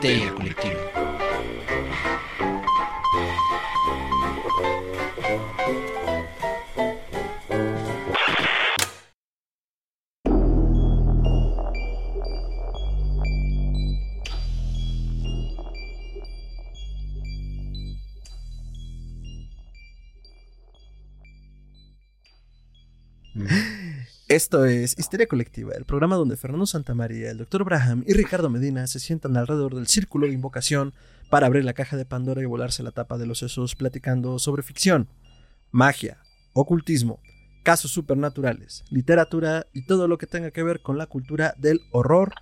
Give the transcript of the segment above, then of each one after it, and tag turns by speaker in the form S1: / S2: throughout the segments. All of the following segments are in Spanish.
S1: Histeria Colectiva.
S2: Esto es Histeria Colectiva, el programa donde Fernando Santamaría, el Dr. Braham y Ricardo Medina se sientan alrededor del círculo de invocación para abrir la caja de Pandora y volarse la tapa de los sesos platicando sobre ficción, magia, ocultismo, casos supernaturales, literatura y todo lo que tenga que ver con la cultura del horror.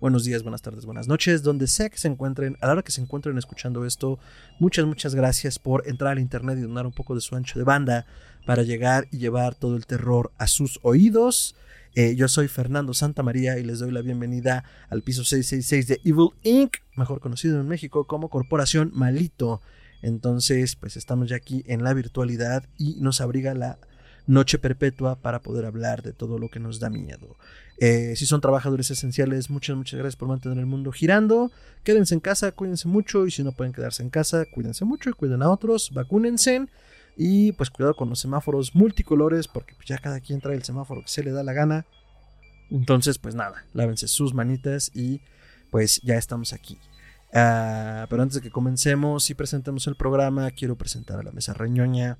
S2: Buenos días, buenas tardes, buenas noches, donde sea que se encuentren, a la hora que se encuentren escuchando esto, muchas, muchas gracias por entrar al internet y donar un poco de su ancho de banda para llegar y llevar todo el terror a sus oídos. Eh, yo soy Fernando Santamaría y les doy la bienvenida al piso 666 de Evil Inc., mejor conocido en México como Corporación Malito. Entonces, pues estamos ya aquí en la virtualidad y nos abriga la noche perpetua para poder hablar de todo lo que nos da miedo. Eh, si son trabajadores esenciales, muchas, muchas gracias por mantener el mundo girando. Quédense en casa, cuídense mucho y si no pueden quedarse en casa, cuídense mucho y cuiden a otros, vacúnense. Y pues cuidado con los semáforos multicolores porque pues, ya cada quien trae el semáforo que se le da la gana. Entonces pues nada, lávense sus manitas y pues ya estamos aquí. Ah, pero antes de que comencemos y presentemos el programa, quiero presentar a la mesa reñoña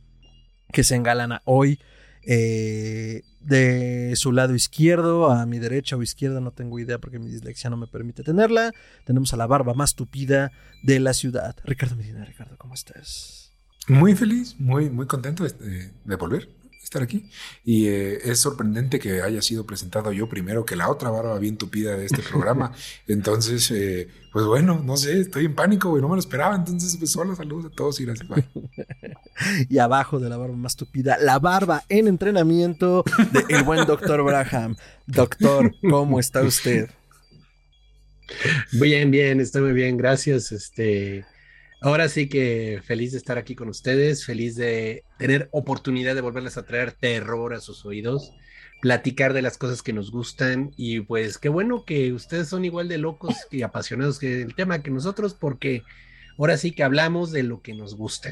S2: que se engalana hoy. Eh, de su lado izquierdo a mi derecha o izquierda, no tengo idea porque mi dislexia no me permite tenerla. Tenemos a la barba más tupida de la ciudad. Ricardo Medina, Ricardo, ¿cómo estás?
S3: Muy feliz, muy, muy contento de, de volver estar aquí. Y eh, es sorprendente que haya sido presentado yo primero que la otra barba bien tupida de este programa. Entonces, eh, pues bueno, no sé, estoy en pánico, güey, no me lo esperaba. Entonces, pues hola, saludos a todos y gracias. Bye.
S2: y abajo de la barba más tupida, la barba en entrenamiento del el buen doctor Braham. Doctor, ¿cómo está usted?
S4: Bien, bien, estoy muy bien, gracias. Este, Ahora sí que feliz de estar aquí con ustedes, feliz de tener oportunidad de volverles a traer terror a sus oídos, platicar de las cosas que nos gustan y pues qué bueno que ustedes son igual de locos y apasionados que el tema que nosotros porque ahora sí que hablamos de lo que nos gusta.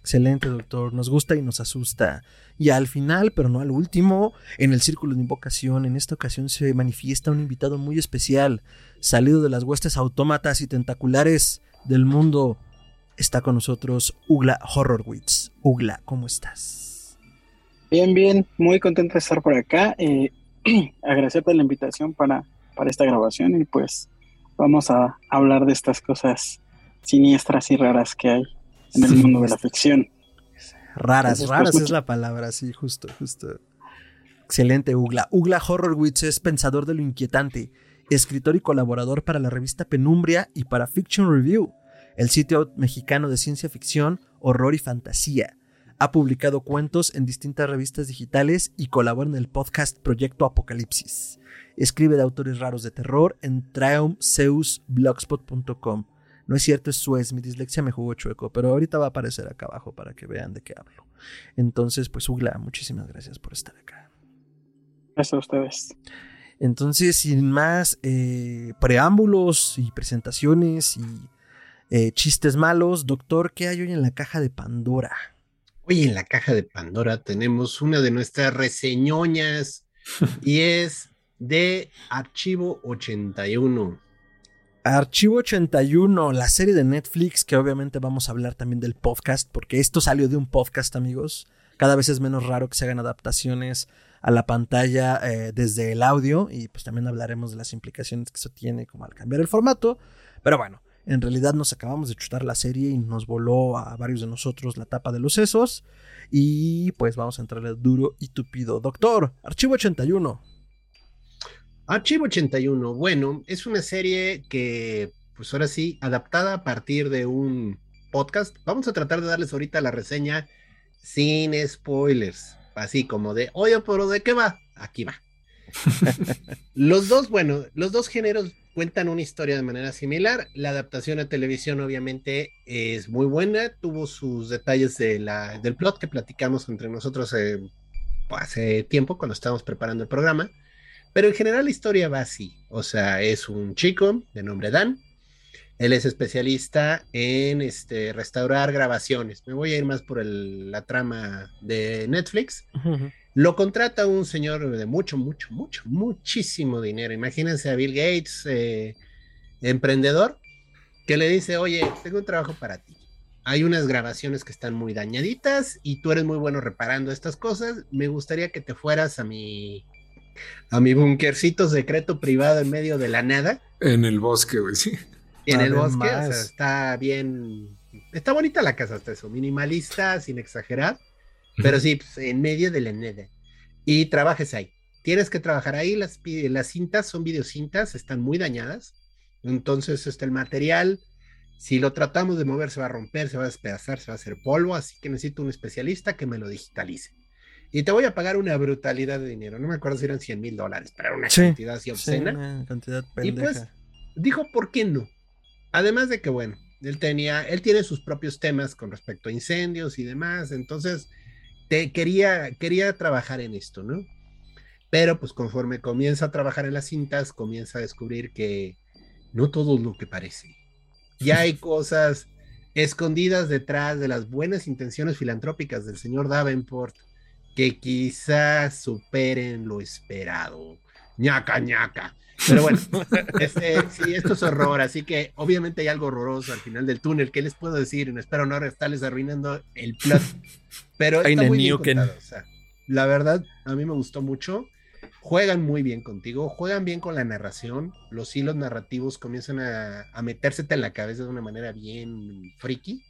S2: Excelente, doctor. Nos gusta y nos asusta. Y al final, pero no al último, en el círculo de invocación, en esta ocasión se manifiesta un invitado muy especial, salido de las huestes autómatas y tentaculares del mundo. Está con nosotros Ugla Horrorwitz. Ugla, ¿cómo estás?
S5: Bien, bien, muy contento de estar por acá. Eh, agradecerte la invitación para, para esta grabación y pues vamos a hablar de estas cosas siniestras y raras que hay en el mundo de la ficción.
S2: Raras, raras es la palabra, sí, justo, justo. Excelente, Ugla. Ugla Horrorwitz es pensador de lo inquietante, escritor y colaborador para la revista Penumbria y para Fiction Review, el sitio mexicano de ciencia ficción, horror y fantasía. Ha publicado cuentos en distintas revistas digitales y colabora en el podcast Proyecto Apocalipsis. Escribe de autores raros de terror en triumphzeusblogspot.com. No es cierto, es Suez, mi dislexia me jugó chueco, pero ahorita va a aparecer acá abajo para que vean de qué hablo. Entonces, pues Ugla, muchísimas gracias por estar acá.
S5: Gracias a ustedes.
S2: Entonces, sin más eh, preámbulos y presentaciones y eh, chistes malos, doctor, ¿qué hay hoy en la caja de Pandora?
S4: Hoy en la caja de Pandora tenemos una de nuestras reseñoñas y es de Archivo 81.
S2: Archivo 81, la serie de Netflix, que obviamente vamos a hablar también del podcast, porque esto salió de un podcast, amigos. Cada vez es menos raro que se hagan adaptaciones a la pantalla eh, desde el audio y pues también hablaremos de las implicaciones que eso tiene como al cambiar el formato. Pero bueno, en realidad nos acabamos de chutar la serie y nos voló a varios de nosotros la tapa de los sesos y pues vamos a entrarle duro y tupido. Doctor, Archivo 81.
S4: Archivo 81, bueno, es una serie que pues ahora sí, adaptada a partir de un podcast. Vamos a tratar de darles ahorita la reseña sin spoilers así como de, oye, pero ¿de qué va? Aquí va. los dos, bueno, los dos géneros cuentan una historia de manera similar. La adaptación a televisión obviamente es muy buena, tuvo sus detalles de la, del plot que platicamos entre nosotros eh, hace tiempo cuando estábamos preparando el programa. Pero en general la historia va así, o sea, es un chico de nombre Dan Él es especialista en este, restaurar grabaciones. Me voy a ir más por la trama de Netflix. Lo contrata un señor de mucho, mucho, mucho, muchísimo dinero. Imagínense a Bill Gates, eh, emprendedor, que le dice, oye, tengo un trabajo para ti. Hay unas grabaciones que están muy dañaditas y tú eres muy bueno reparando estas cosas. Me gustaría que te fueras a mi a mi bunkercito secreto privado en medio de la nada.
S3: En el bosque, güey, sí.
S4: En el bosque, o sea, está bien. Está bonita la casa hasta eso, minimalista, sin exagerar. Pero sí, pues, en medio de la nada. Y trabajes ahí. Tienes que trabajar ahí. Las, las cintas son videocintas, están muy dañadas. Entonces, este, el material, si lo tratamos de mover, se va a romper, se va a despedazar, se va a hacer polvo. Así que necesito un especialista que me lo digitalice y te voy a pagar una brutalidad de dinero. No me acuerdo si eran 100 mil dólares, pero era una cantidad así obscena. una
S2: cantidad
S4: pendeja. Y pues dijo, ¿por qué no? Además de que, bueno, él tenía, él tiene sus propios temas con respecto a incendios y demás, entonces te quería, quería trabajar en esto, ¿no? Pero pues conforme comienza a trabajar en las cintas, comienza a descubrir que no todo es lo que parece. Ya hay cosas escondidas detrás de las buenas intenciones filantrópicas del señor Davenport que quizás superen lo esperado. ñaca, ñaca. Pero bueno, este, sí, esto es horror, así que obviamente hay algo horroroso al final del túnel. ¿Qué les puedo decir? No espero no estarles arruinando el plot. Pero está muy bien contado, o sea, la verdad, a mí me gustó mucho. Juegan muy bien contigo, juegan bien con la narración. Los hilos narrativos comienzan a, a metérsete en la cabeza de una manera bien friki.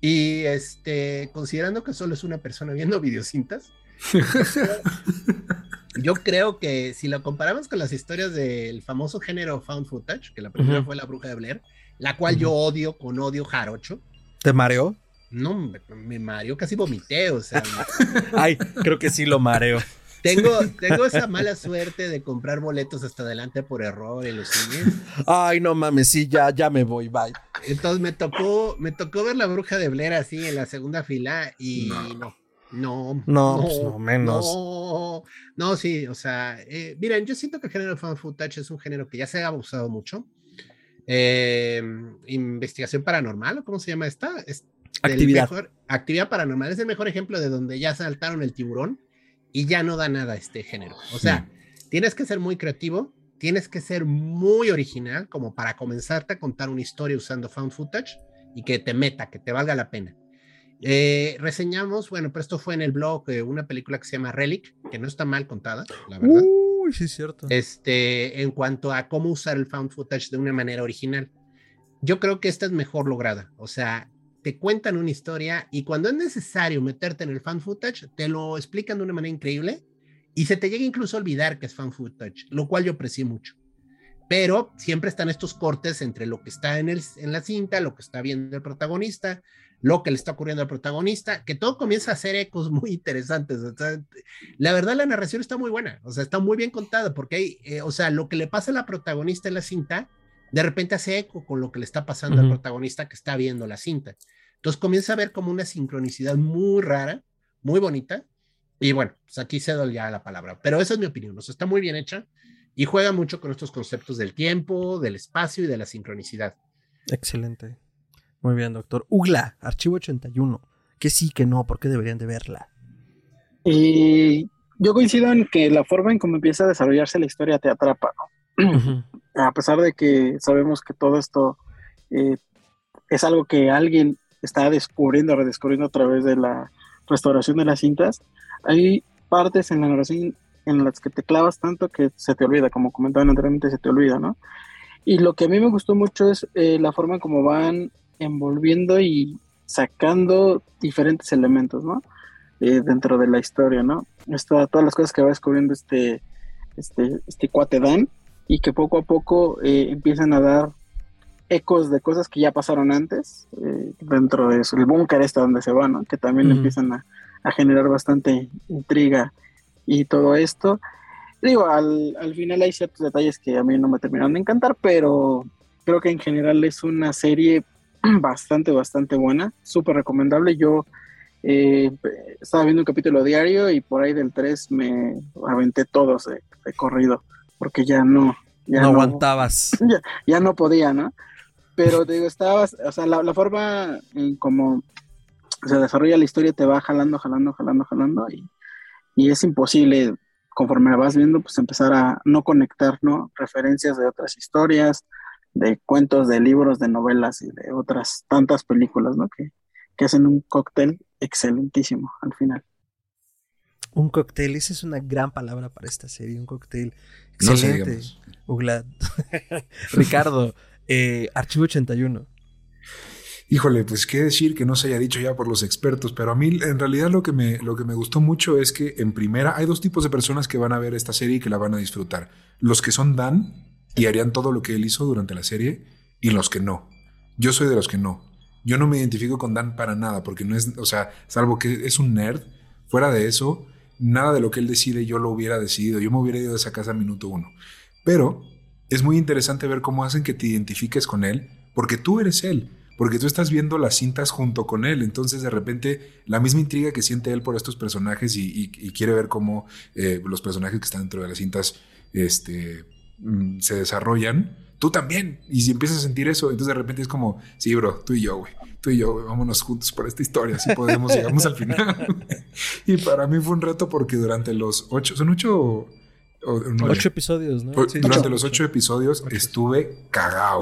S4: Y este, considerando que solo es una persona viendo videocintas, yo creo que si lo comparamos con las historias del famoso género found footage, que la primera fue La Bruja de Blair, la cual yo odio con odio jarocho.
S2: ¿Te mareó?
S4: No, me, mareó, casi vomité, o sea.
S2: Ay, creo que sí lo mareo.
S4: Tengo, tengo esa mala suerte de comprar boletos hasta adelante por error en los cines.
S2: Ay, no mames, sí, ya, ya me voy, bye.
S4: Entonces me tocó, me tocó ver la bruja de Blair así en la segunda fila y no. No,
S2: no, pues no, menos.
S4: No, no, sí, o sea, eh, miren, yo siento que el género fan footage es un género que ya se ha abusado mucho. Eh, investigación paranormal, ¿o cómo se llama esta?
S2: actividad.
S4: actividad paranormal es el mejor ejemplo de donde ya saltaron el tiburón y ya no da nada este género. O sea, tienes que ser muy creativo, tienes que ser muy original como para comenzarte a contar una historia usando found footage y que te meta, que te valga la pena. Eh, reseñamos, bueno, pero esto fue en el blog, una película que se llama Relic, que no está mal contada, la verdad.
S2: Uy, sí, es cierto.
S4: Este, en cuanto a cómo usar el found footage de una manera original. Yo creo que esta es mejor lograda. O sea, te cuentan una historia y cuando es necesario meterte en el fan footage, te lo explican de una manera increíble y se te llega incluso a olvidar que es fan footage, lo cual yo aprecié mucho. Pero siempre están estos cortes entre lo que está en, el, en la cinta, lo que está viendo el protagonista, lo que le está ocurriendo al protagonista, que todo comienza a hacer ecos muy interesantes. la verdad, la narración está muy buena, o sea, está muy bien contada, porque hay, eh, o sea, lo que le pasa a la protagonista en la cinta de repente hace eco con lo que le está pasando al protagonista que está viendo la cinta. Entonces comienza a ver como una sincronicidad muy rara, muy bonita. Y bueno, pues aquí cedo ya la palabra. Pero esa es mi opinión. O sea, está muy bien hecha y juega mucho con estos conceptos del tiempo, del espacio y de la sincronicidad.
S2: Excelente. Muy bien, doctor. Ugla, archivo 81. Que sí, que no, ¿por qué deberían de verla?
S5: Y yo coincido en que la forma en cómo empieza a desarrollarse la historia te atrapa, ¿no? a pesar de que sabemos que todo esto eh, es algo que alguien está descubriendo, redescubriendo a través de la restauración de las cintas, hay partes en la narración en las que te clavas tanto que se te olvida, como comentaban anteriormente, se te olvida, ¿no? Y lo que a mí me gustó mucho es eh, la forma como van envolviendo y sacando diferentes elementos, ¿no? Eh, dentro de la historia, ¿no? todas las cosas que va descubriendo este, este, este cuate Dan, y que poco a poco eh, empiezan a dar ecos de cosas que ya pasaron antes eh, dentro del el búnker este donde se van, ¿no? que también empiezan a, generar bastante intriga y todo esto. Digo, al, al, final hay ciertos detalles que a mí no me terminaron de encantar, pero creo que en general es una serie bastante, bastante buena, súper recomendable. Yo eh, estaba viendo un capítulo diario y por ahí del 3 me aventé todos de corrido porque ya no.
S2: Ya no, aguantabas.
S5: Ya, no podía, ¿no? Pero digo, estabas, o sea, la, forma en cómo se desarrolla la historia te va jalando, jalando, jalando, jalando y, y es imposible conforme vas viendo, pues empezar a no conectar, ¿no? Referencias de otras historias, de cuentos, de libros, de novelas y de otras tantas películas, ¿no? Que, que hacen un cóctel excelentísimo al final.
S2: Un cóctel, esa es una gran palabra para esta serie, un cóctel excelente. No Ricardo, eh, Archivo 81.
S3: Híjole, pues qué decir que no se haya dicho ya por los expertos, pero a mí en realidad lo que me, lo que me gustó mucho es que en primera hay dos tipos de personas que van a ver esta serie y que la van a disfrutar. Los que son Dan y harían todo lo que él hizo durante la serie y los que no. Yo soy de los que no. Yo no me identifico con Dan para nada porque no es, o sea, salvo que es un nerd, fuera de eso, nada de lo que él decide yo lo hubiera decidido. Yo me hubiera ido de esa casa minuto uno. Pero es muy interesante ver cómo hacen que te identifiques con él porque tú eres él porque tú estás viendo las cintas junto con él, entonces de repente la misma intriga que siente él por estos personajes y, quiere ver cómo eh, los personajes que están dentro de las cintas este, mm, se desarrollan, tú también, y si empiezas a sentir eso, entonces de repente es como, sí, bro, tú y yo, güey, tú y yo, vámonos juntos por esta historia, así podemos, llegamos al final. y para mí fue un reto porque durante los ocho, son ocho...
S2: ocho episodios, ¿no?
S3: durante los ocho, episodios estuve cagado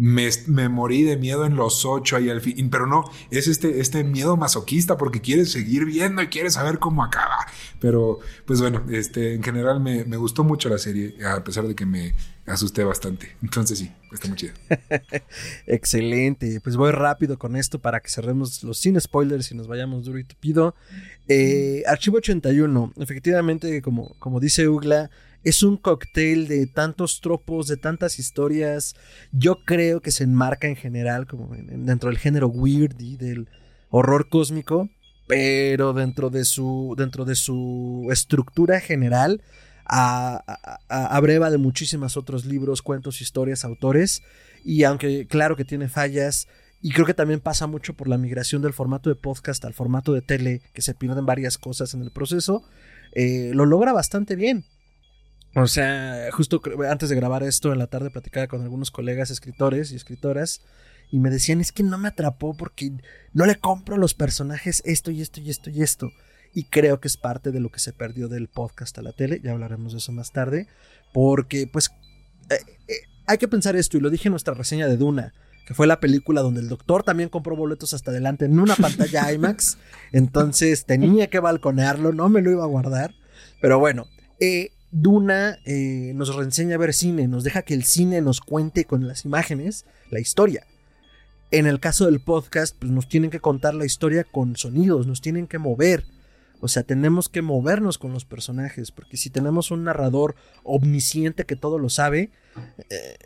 S3: me, morí de miedo en los ocho ahí al fin, pero no, es este, este miedo masoquista porque quieres seguir viendo y quieres saber cómo acaba. Pero, pues bueno, este, en general me, me gustó mucho la serie, a pesar de que me asusté bastante. Entonces sí, está muy chido.
S2: Excelente. Pues voy rápido con esto para que cerremos los sin spoilers y nos vayamos duro y tupido. Eh, Archivo 81, efectivamente, como, como dice Ugla, es un cóctel de tantos tropos, de tantas historias. Yo creo que se enmarca en general como dentro del género weird del horror cósmico, pero dentro de su, estructura general abreva de muchísimos otros libros, cuentos, historias, autores. Y aunque claro que tiene fallas, y creo que también pasa mucho por la migración del formato de podcast al formato de tele, que se pierden varias cosas en el proceso, eh, lo logra bastante bien. O sea, justo antes de grabar esto en la tarde platicaba con algunos colegas escritores y escritoras y me decían es que no me atrapó porque no le compro a los personajes esto y esto y esto y esto. Y creo que es parte de lo que se perdió del podcast a la tele, ya hablaremos de eso más tarde, porque pues eh, eh, hay que pensar esto y lo dije en nuestra reseña de Duna que fue la película donde el doctor también compró boletos hasta adelante en una pantalla IMAX. Entonces tenía que balconearlo, no me lo iba a guardar. Pero bueno, eh, Duna eh, nos reenseña a ver cine, nos deja que el cine nos cuente con las imágenes la historia. En el caso del podcast, pues nos tienen que contar la historia con sonidos, nos tienen que mover. O sea, tenemos que movernos con los personajes, porque si tenemos un narrador omnisciente que todo lo sabe, eh,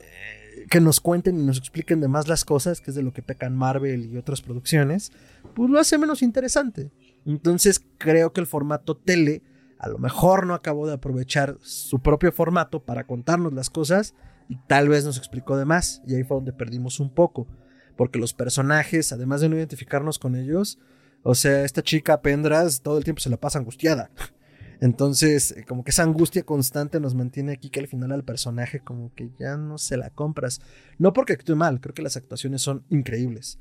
S2: que nos cuenten y nos expliquen de más las cosas, que es de lo que pecan Marvel y otras producciones, pues lo hace menos interesante. Entonces creo que el formato tele a lo mejor no acabó de aprovechar su propio formato para contarnos las cosas y tal vez nos explicó de más y ahí fue donde perdimos un poco, porque los personajes, además de no identificarnos con ellos, o sea, esta chica Pendras todo el tiempo se la pasa angustiada. Entonces, eh, como que esa angustia constante nos mantiene aquí que al final al personaje como que ya no se la compras. No porque actúe mal, creo que las actuaciones son increíbles.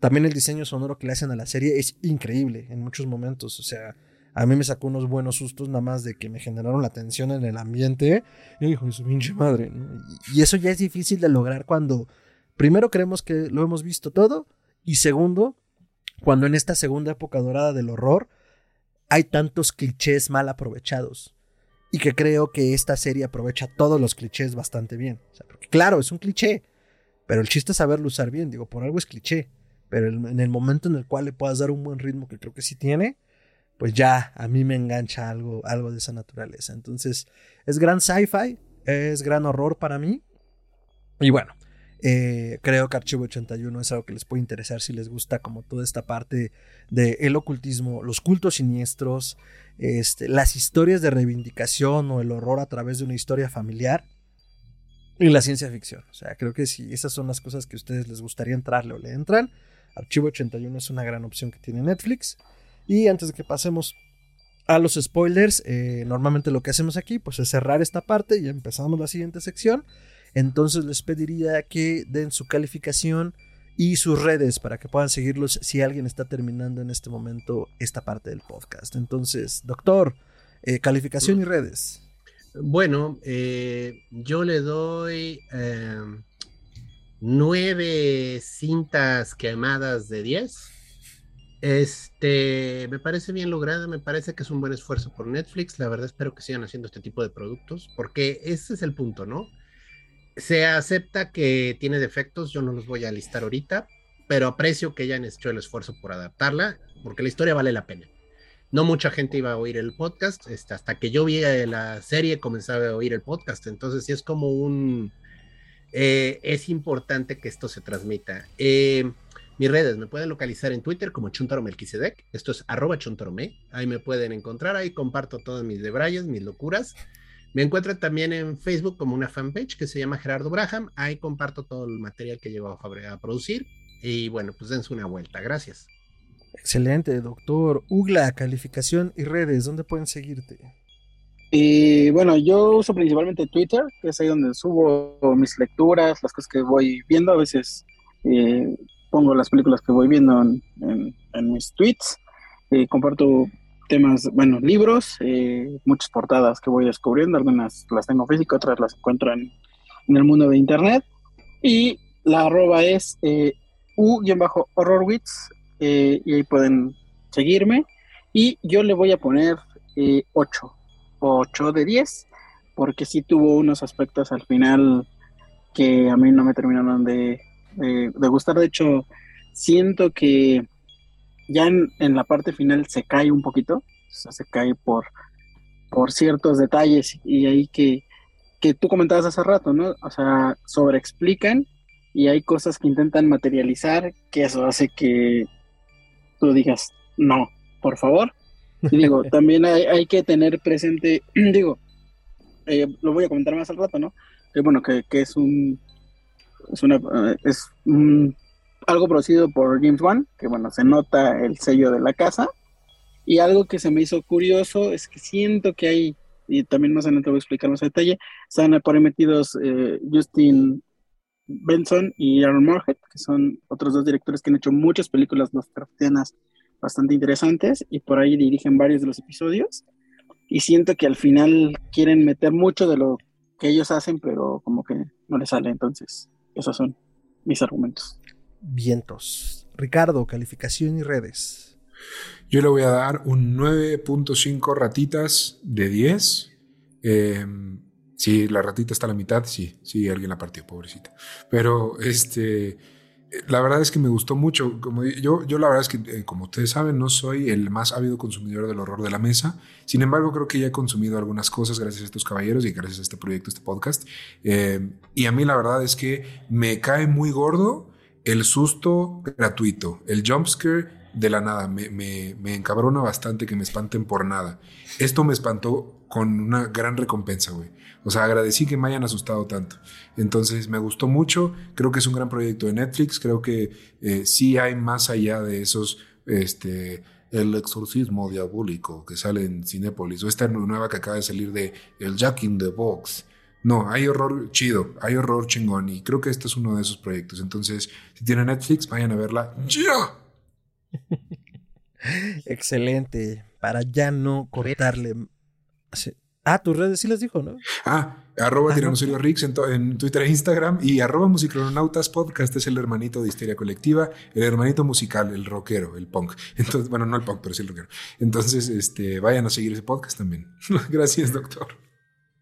S2: También el diseño sonoro que le hacen a la serie es increíble en muchos momentos. O sea, a mí me sacó unos buenos sustos nada más de que me generaron la tensión en el ambiente. Y dijo, su pinche madre. Y eso ya es difícil de lograr cuando, primero, creemos que lo hemos visto todo. Y segundo, cuando en esta segunda época dorada del horror hay tantos clichés mal aprovechados. Y que creo que esta serie aprovecha todos los clichés bastante bien. porque claro, es un cliché. Pero el chiste es saberlo usar bien. Digo, por algo es cliché. Pero en el momento en el cual le puedas dar un buen ritmo, que creo que sí tiene, pues ya a mí me engancha algo, algo de esa naturaleza. Entonces, es gran sci-fi, es gran horror para mí. Y bueno, eh, creo que Archivo 81 es algo que les puede interesar si les gusta como toda esta parte del el ocultismo, los cultos siniestros, este, las historias de reivindicación o el horror a través de una historia familiar y la ciencia ficción. O sea, creo que si esas son las cosas que a ustedes les gustaría entrarle o le entran, Archivo 81 es una gran opción que tiene Netflix. Y antes de que pasemos a los spoilers, eh, normalmente lo que hacemos aquí pues es cerrar esta parte y empezamos la siguiente sección Entonces les pediría que den su calificación y sus redes para que puedan seguirlos si alguien está terminando en este momento esta parte del podcast. Entonces, doctor, eh, calificación y redes.
S4: Bueno, eh, yo le doy em, nueve cintas quemadas de 10. Este, me parece bien lograda, me parece que es un buen esfuerzo por Netflix. La verdad espero que sigan haciendo este tipo de productos, porque ese es el punto, ¿no? Se acepta que tiene defectos, yo no los voy a listar ahorita, pero aprecio que hayan hecho el esfuerzo por adaptarla, porque la historia vale la pena. No mucha gente iba a oír el podcast, este, hasta que yo vi la serie comenzaba a oír el podcast, entonces sí es como un... Eh, es importante que esto se transmita. Eh, mis redes me pueden localizar en Twitter como Chuntaromelquisedec, esto es arroba chuntarome, ahí me pueden encontrar, ahí comparto todas mis debrayes, mis locuras. Me encuentran también en Facebook como una fanpage que se llama Gerardo Braham, ahí comparto todo el material que llevo a, a producir y bueno, pues dense una vuelta, gracias.
S2: Excelente, doctor. Ugla, calificación y redes, ¿dónde pueden seguirte?
S5: Y bueno, yo uso principalmente Twitter, que es ahí donde subo mis lecturas, las cosas que voy viendo. A veces eh, pongo las películas que voy viendo en, mis tweets. Eh, comparto temas, bueno, libros, eh, muchas portadas que voy descubriendo. Algunas las tengo físicas, otras las encuentro en, el mundo de Internet. Y la arroba es u-horrorwits, eh, y ahí pueden seguirme. Y yo le voy a poner eh, 8, 8 de 10, porque sí tuvo unos aspectos al final que a mí no me terminaron de, de, gustar. De hecho, siento que ya en, en, la parte final se cae un poquito, se cae por, por ciertos detalles y ahí que, que tú comentabas hace rato, ¿no? O sea, sobreexplican y hay cosas que intentan materializar, que eso hace que tú digas, no, por favor. Y digo, también hay, que tener presente, digo, eh, lo voy a comentar más al rato, ¿no? Que bueno, que, es un, es una, eh, es algo producido por James Wan, que bueno, se nota el sello de la casa. Y algo que se me hizo curioso es que siento que hay, y también más adelante voy a explicar más detalle, están por ahí metidos eh, Justin Benson y Aaron Moorhead, que son otros dos directores que han hecho muchas películas Lovecraftianas bastante interesantes y por ahí dirigen varios de los episodios. Y siento que al final quieren meter mucho de lo que ellos hacen, pero como que no les sale. Entonces, esos son mis argumentos.
S2: Vientos. Ricardo, calificación y redes.
S3: Yo le voy a dar un 9.5 ratitas de 10. Eh, si la ratita está a la mitad, sí, sí, alguien la partió, pobrecita. Pero este, la verdad es que me gustó mucho. Como yo, yo la verdad es que, eh, como ustedes saben, no soy el más ávido consumidor del horror de la mesa. Sin embargo, creo que ya he consumido algunas cosas gracias a estos caballeros y gracias a este proyecto, este podcast. Eh, y a mí la verdad es que me cae muy gordo el susto gratuito, el jumpscare de la nada. Me, me, me encabrona bastante que me espanten por nada. Esto me espantó con una gran recompensa, güey. O sea, agradecí que me hayan asustado tanto. Entonces, me gustó mucho. Creo que es un gran proyecto de Netflix. Creo que eh, sí hay más allá de esos, este, el exorcismo diabólico que sale en Cinépolis o esta nueva que acaba de salir de El Jack in the Box. No, hay horror chido, hay horror chingón y creo que este es uno de esos proyectos. Entonces, si tienen Netflix, vayan a verla ya.
S2: Excelente, para ya no cortarle Ah, tus redes sí las dijo, ¿no?
S3: Ah, arroba Tiranosaurio Rix en, Twitter e Instagram y arroba Musicronautas Podcast es el hermanito de Histeria Colectiva, el hermanito musical, el rockero, el punk. Entonces, bueno, no el punk, pero sí el rockero. Entonces, este, vayan a seguir ese podcast también. Gracias, doctor.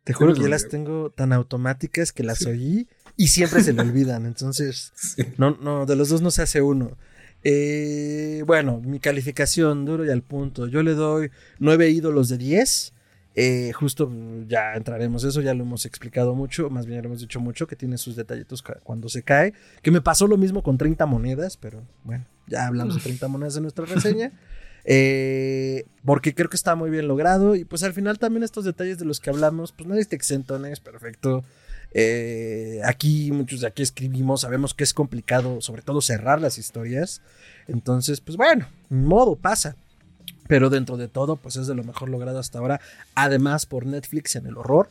S2: Te juro que ya las tengo tan automáticas que las oí y siempre se me olvidan. Entonces, no, no, de los dos no se hace uno. Eh, bueno, mi calificación, duro y al punto. Yo le doy nueve ídolos de 10. Eh, justo ya entraremos eso, ya lo hemos explicado mucho, más bien lo hemos dicho mucho, que tiene sus detallitos cuando se cae, que me pasó lo mismo con 30 monedas, pero bueno, ya hablamos de 30 monedas en nuestra reseña, eh, porque creo que está muy bien logrado y pues al final también estos detalles de los que hablamos, pues no está exento, no es perfecto. Eh, aquí muchos de aquí escribimos, sabemos que es complicado, sobre todo cerrar las historias, entonces pues bueno, modo pasa pero dentro de todo, pues es de lo mejor logrado hasta ahora, además por Netflix en el horror.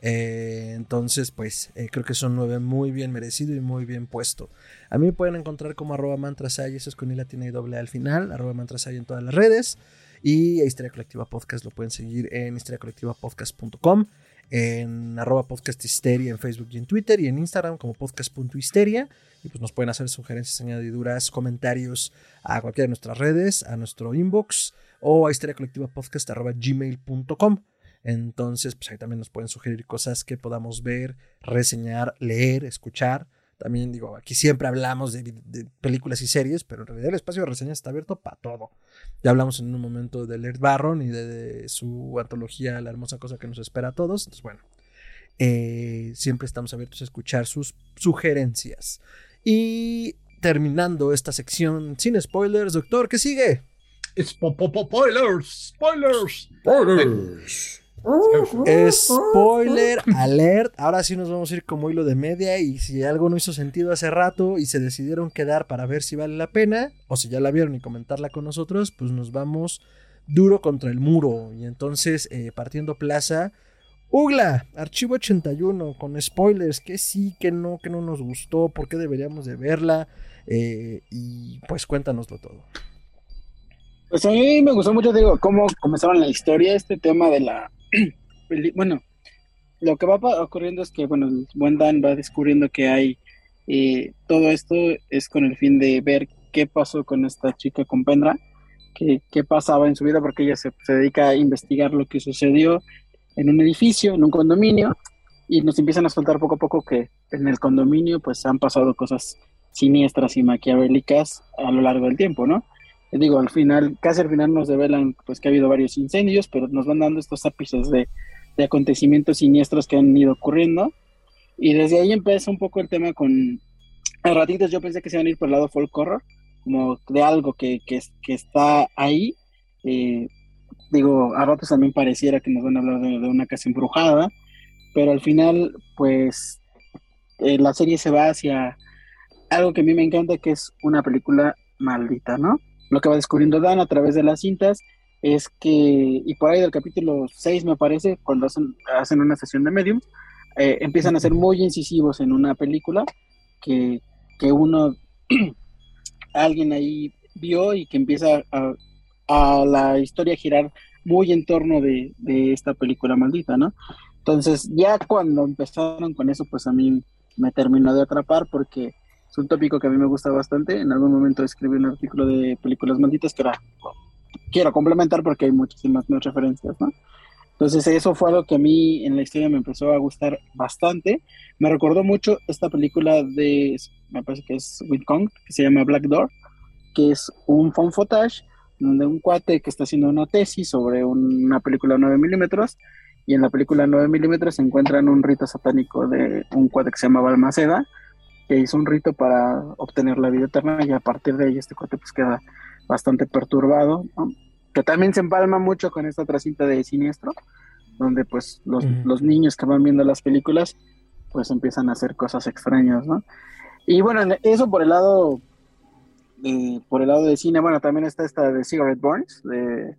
S2: Eh, entonces, pues eh, creo que son nueve muy bien merecido y muy bien puesto. A mí me pueden encontrar como arroba mantrasay, eso es con la tiene doble al final, arroba mantrasay en todas las redes. Y a Historia Colectiva Podcast lo pueden seguir en historiacolectivapodcast.com, en arroba podcast histeria en Facebook y en Twitter, y en Instagram como podcast.histeria. Y pues nos pueden hacer sugerencias, añadiduras, comentarios a cualquiera de nuestras redes, a nuestro inbox o a historiacolectivapodcast.gmail.com. Entonces, pues ahí también nos pueden sugerir cosas que podamos ver, reseñar, leer, escuchar. También digo, aquí siempre hablamos de, películas y series, pero en realidad el espacio de reseñas está abierto para todo. Ya hablamos en un momento de Laird Barron y de, su antología La hermosa cosa que nos espera a todos. Entonces, bueno, eh, siempre estamos abiertos a escuchar sus sugerencias. Y terminando esta sección sin spoilers, doctor, ¿qué sigue?
S4: Spoilers, spoilers,
S3: spoilers.
S2: Spoiler alert. Ahora sí nos vamos a ir como hilo de media. Y si algo no hizo sentido hace rato y se decidieron quedar para ver si vale la pena, o si ya la vieron y comentarla con nosotros, pues nos vamos duro contra el muro. Y entonces, eh, partiendo plaza, Ugla, archivo 81, con spoilers, que sí, que no, que no nos gustó, por qué deberíamos de verla. Eh, y pues cuéntanoslo todo.
S5: Pues a mí me gustó mucho, digo, cómo comenzaron la historia, este tema de la bueno, lo que va ocurriendo es que, bueno, el buen Dan va descubriendo que hay eh, todo esto es con el fin de ver qué pasó con esta chica con Pendra, qué, qué pasaba en su vida, porque ella se, dedica a investigar lo que sucedió en un edificio, en un condominio, y nos empiezan a soltar poco a poco que en el condominio pues han pasado cosas siniestras y maquiavélicas a lo largo del tiempo, ¿no? Digo, al final, casi al final nos develan pues que ha habido varios incendios, pero nos van dando estos ápices de, acontecimientos siniestros que han ido ocurriendo. Y desde ahí empieza un poco el tema con... A ratitos yo pensé que se iban a ir por el lado folk horror, como de algo que, que, está ahí. Eh, digo, a ratos también pareciera que nos van a hablar de, una casa embrujada, pero al final, pues, eh, la serie se va hacia algo que a mí me encanta, que es una película maldita, ¿no? Lo que va descubriendo Dan a través de las cintas es que, y por ahí del capítulo 6 me parece, cuando hacen, hacen una sesión de medium, eh, empiezan a ser muy incisivos en una película que, que uno, alguien ahí vio y que empieza a, a la historia a girar muy en torno de, de, esta película maldita, ¿no? Entonces, ya cuando empezaron con eso, pues a mí me terminó de atrapar porque es un tópico que a mí me gusta bastante. En algún momento escribí un artículo de películas malditas que era, quiero complementar porque hay muchísimas más referencias, ¿no? Entonces eso fue algo que a mí en la historia me empezó a gustar bastante. Me recordó mucho esta película de, me parece que es With Kong, que se llama Black Door, que es un phone footage donde un cuate que está haciendo una tesis sobre una película 9 milímetros y en la película 9 milímetros encuentran un rito satánico de un cuate que se llama Balmaceda, que hizo un rito para obtener la vida eterna y a partir de ahí este corte pues queda bastante perturbado, que también se empalma mucho con esta otra cinta de Siniestro, donde pues los, los, niños que van viendo las películas pues empiezan a hacer cosas extrañas, ¿no? Y bueno, eso por el lado de, por el lado de cine, bueno, también está esta de Cigarette Burns de,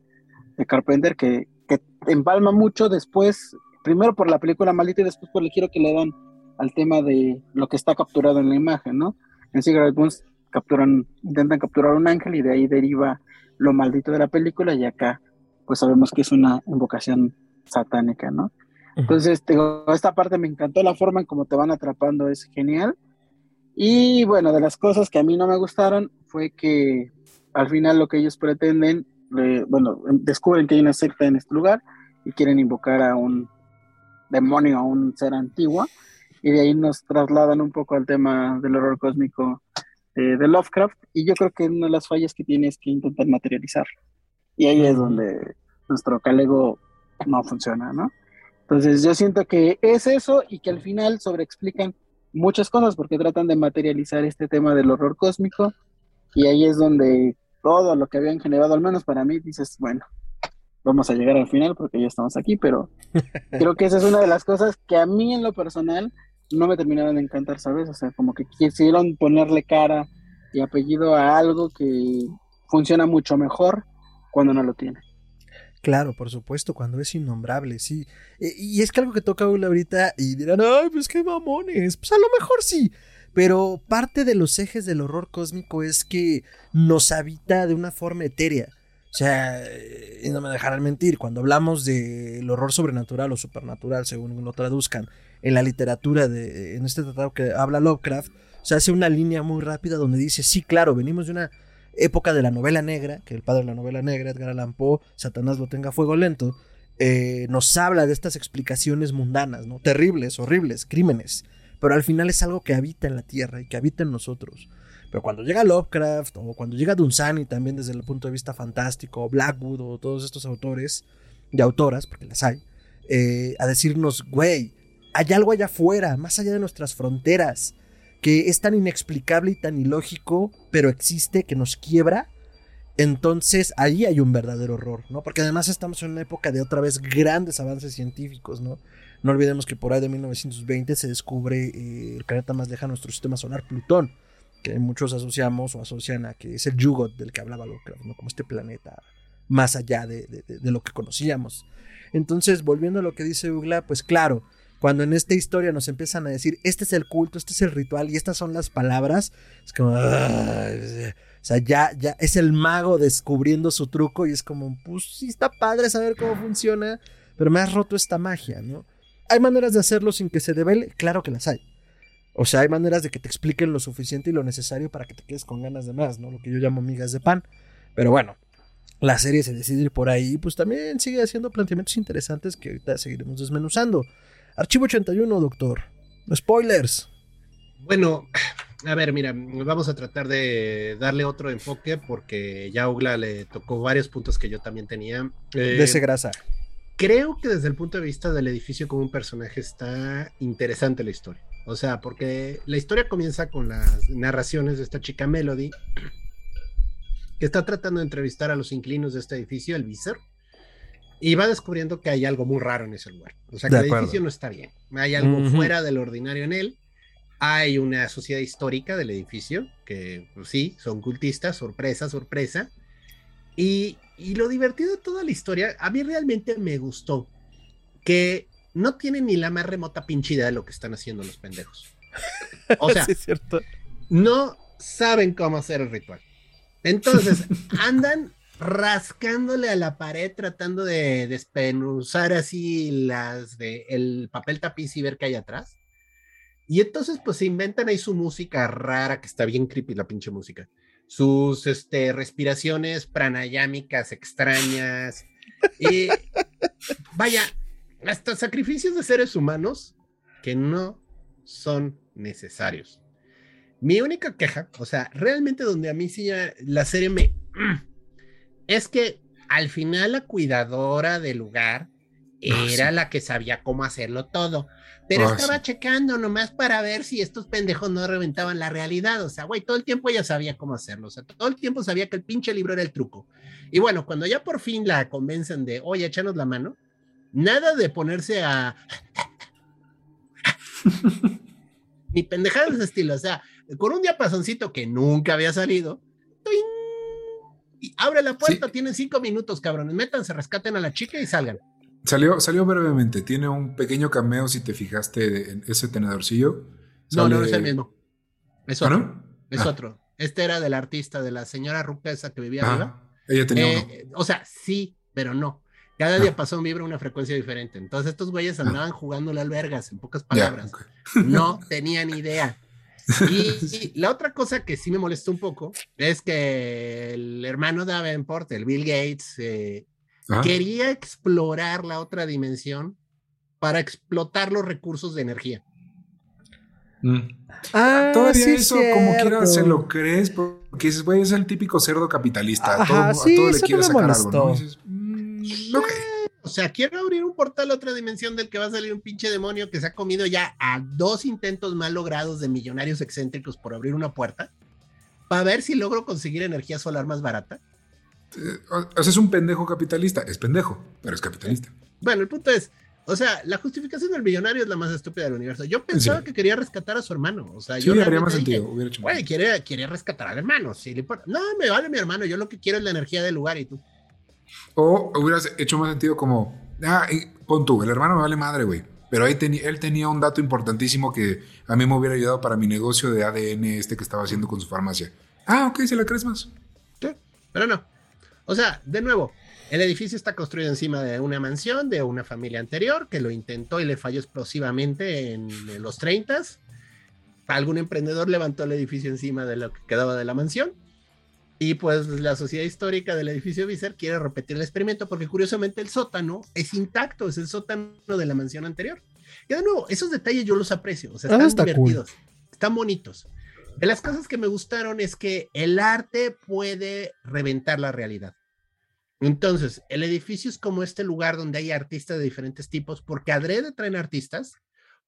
S5: de Carpenter que, que empalma mucho después, primero por la película Maldita y después por el giro que le dan al tema de lo que está capturado en la imagen, ¿no? En Cigarette Bones capturan, intentan capturar un ángel y de ahí deriva lo maldito de la película y acá pues sabemos que es una invocación satánica, ¿no? Entonces, esta parte me encantó, la forma en cómo te van atrapando es genial. Y bueno, de las cosas que a mí no me gustaron fue que al final lo que ellos pretenden, bueno, descubren que hay una secta en este lugar y quieren invocar a un demonio, a un ser antiguo y de ahí nos trasladan un poco al tema del horror cósmico eh, de Lovecraft y yo creo que una de las fallas que tiene es que intentan materializar y ahí es donde nuestro calego no funciona, ¿no? Entonces yo siento que es eso y que al final sobreexplican muchas cosas porque tratan de materializar este tema del horror cósmico y ahí es donde todo lo que habían generado, al menos para mí, dices, bueno, vamos a llegar al final porque ya estamos aquí, pero creo que esa es una de las cosas que a mí en lo personal no me terminaron de encantar, ¿sabes? O sea, como que quisieron ponerle cara y apellido a algo que funciona mucho mejor cuando no lo tiene.
S2: Claro, por supuesto, cuando es innombrable, sí. E, y es que algo que toca ahorita y dirán, ay, pues qué mamones. Pues a lo mejor sí. Pero parte de los ejes del horror cósmico es que nos habita de una forma etérea. O sea, y no me dejarán mentir, cuando hablamos del horror sobrenatural o supernatural, según lo traduzcan, en la literatura, de, en este tratado que habla Lovecraft, se hace una línea muy rápida donde dice, sí, claro, venimos de una época de la novela negra, que el padre de la novela negra, Edgar Allan Poe, Satanás lo tenga a fuego lento, eh, nos habla de estas explicaciones mundanas, ¿no? Terribles, horribles, crímenes, pero al final es algo que habita en la tierra y que habita en nosotros. Pero cuando llega Lovecraft o cuando llega Dunsany también desde el punto de vista fantástico, o Blackwood o todos estos autores y autoras, porque las hay, eh, a decirnos, güey, hay algo allá afuera, más allá de nuestras fronteras, que es tan inexplicable y tan ilógico, pero existe, que nos quiebra. Entonces ahí hay un verdadero horror, ¿no? Porque además estamos en una época de otra vez grandes avances científicos, ¿no? No olvidemos que por ahí de 1920 se descubre eh, el planeta más lejano a nuestro sistema solar, Plutón que muchos asociamos o asocian a que es el Yugot del que hablaba Lovecraft, ¿no? como este planeta más allá de, lo que conocíamos. Entonces, volviendo a lo que dice Ugla, pues claro, cuando en esta historia nos empiezan a decir, este es el culto, este es el ritual y estas son las palabras, es como, o sea, ya, ya es el mago descubriendo su truco y es como, pues sí está padre saber cómo funciona, pero me has roto esta magia, ¿no? ¿Hay maneras de hacerlo sin que se devele? Claro que las hay. O sea, hay maneras de que te expliquen lo suficiente y lo necesario para que te quedes con ganas de más, ¿no? Lo que yo llamo migas de pan. Pero bueno, la serie se decide ir por ahí, pues también sigue haciendo planteamientos interesantes que ahorita seguiremos desmenuzando. Archivo 81, doctor. Spoilers.
S4: Bueno, a ver, mira, vamos a tratar de darle otro enfoque porque ya Ugla le tocó varios puntos que yo también tenía.
S2: Eh, de ese grasa.
S4: Creo que desde el punto de vista del edificio como un personaje está interesante la historia. O sea, porque la historia comienza con las narraciones de esta chica Melody, que está tratando de entrevistar a los inclinos de este edificio, el Visor, y va descubriendo que hay algo muy raro en ese lugar. O sea, que el edificio no está bien. Hay algo fuera del ordinario en él. Hay una sociedad histórica del edificio, que pues, sí, son cultistas, sorpresa, sorpresa. Y, y lo divertido de toda la historia, a mí realmente me gustó que no tienen ni la más remota pinche idea de lo que están haciendo los pendejos. O sea, no saben cómo hacer el ritual. Entonces, andan rascándole a la pared tratando de despenuzar así las de el papel tapiz y ver qué hay atrás. Y entonces pues se inventan ahí su música rara que está bien creepy la pinche música. Sus este respiraciones pranayámicas extrañas y vaya, hasta sacrificios de seres humanos que no son necesarios. Mi única queja, o sea, realmente donde a mí sí la serie me... Es que al final la cuidadora del lugar ah, era la que sabía cómo hacerlo todo. Pero ah, estaba checando nomás para ver si estos pendejos no reventaban la realidad. O sea, güey, todo el tiempo ella sabía cómo hacerlo. O sea, todo el tiempo sabía que el pinche libro era el truco. Y bueno, cuando ya por fin la convencen de, oye, échanos la mano, Nada de ponerse a. Ni pendejadas de estilo. O sea, con un diapasoncito que nunca había salido. Y abre la puerta, tienen cinco minutos, cabrones. Métanse, rescaten a la chica y salgan.
S3: Salió, salió brevemente. Tiene un pequeño cameo, si te fijaste, en ese tenedorcillo.
S4: No, no, es el mismo. Es ¿Ah, otro. Es ah. otro. Este era del artista, de la señora Rupesa que vivía arriba.
S3: Ella tenía eh,
S4: O sea, sí, pero no. Cada día pasó un vibra una frecuencia diferente. Entonces estos güeyes andaban jugando la albergas, en pocas palabras. No tenían idea. Y, la otra cosa que sí me molestó un poco es que el hermano de Davenport, el Bill Gates, eh, quería explorar la otra dimensión para explotar los recursos de energía.
S3: Mm. Ah, Todavía eso, como quiera, se lo crees, porque dices, güey, es el típico cerdo capitalista. a todo, le quiere sacar algo, ¿no?
S4: O sea, quiero abrir un portal a otra dimensión del que va a salir un pinche demonio que se ha comido ya a dos intentos mal logrados de millonarios excéntricos por abrir una puerta para ver si logro conseguir energía solar más barata.
S3: Eh, o sea, es un pendejo capitalista. Es pendejo, pero es capitalista.
S4: Bueno, el punto es, o sea, la justificación del millonario es la más estúpida del universo. Yo pensaba que quería rescatar a su hermano. O sea, yo
S3: haría más sentido. Hubiera hecho
S4: quiere, rescatar al hermano. Si le No, me vale mi hermano. Yo lo que quiero es la energía del lugar y tú.
S3: O hubieras hecho más sentido como, ah, pon tú, el hermano me vale madre, güey. Pero ahí él tenía un dato importantísimo que a mí me hubiera ayudado para mi negocio de ADN este que estaba haciendo con su farmacia. Ah, ok, se la crees más.
S4: Sí, pero no. O sea, de nuevo, el edificio está construido encima de una mansión de una familia anterior que lo intentó y le falló explosivamente en los 30. Algún emprendedor levantó el edificio encima de lo que quedaba de la mansión. Y pues la sociedad histórica del edificio Viser quiere repetir el experimento porque curiosamente el sótano es intacto, es el sótano de la mansión anterior. Y de nuevo, esos detalles yo los aprecio, o sea, ah, están divertidos, están bonitos. De las cosas que me gustaron es que el arte puede reventar la realidad. Entonces, el edificio es como este lugar donde hay artistas de diferentes tipos, porque adrede traen artistas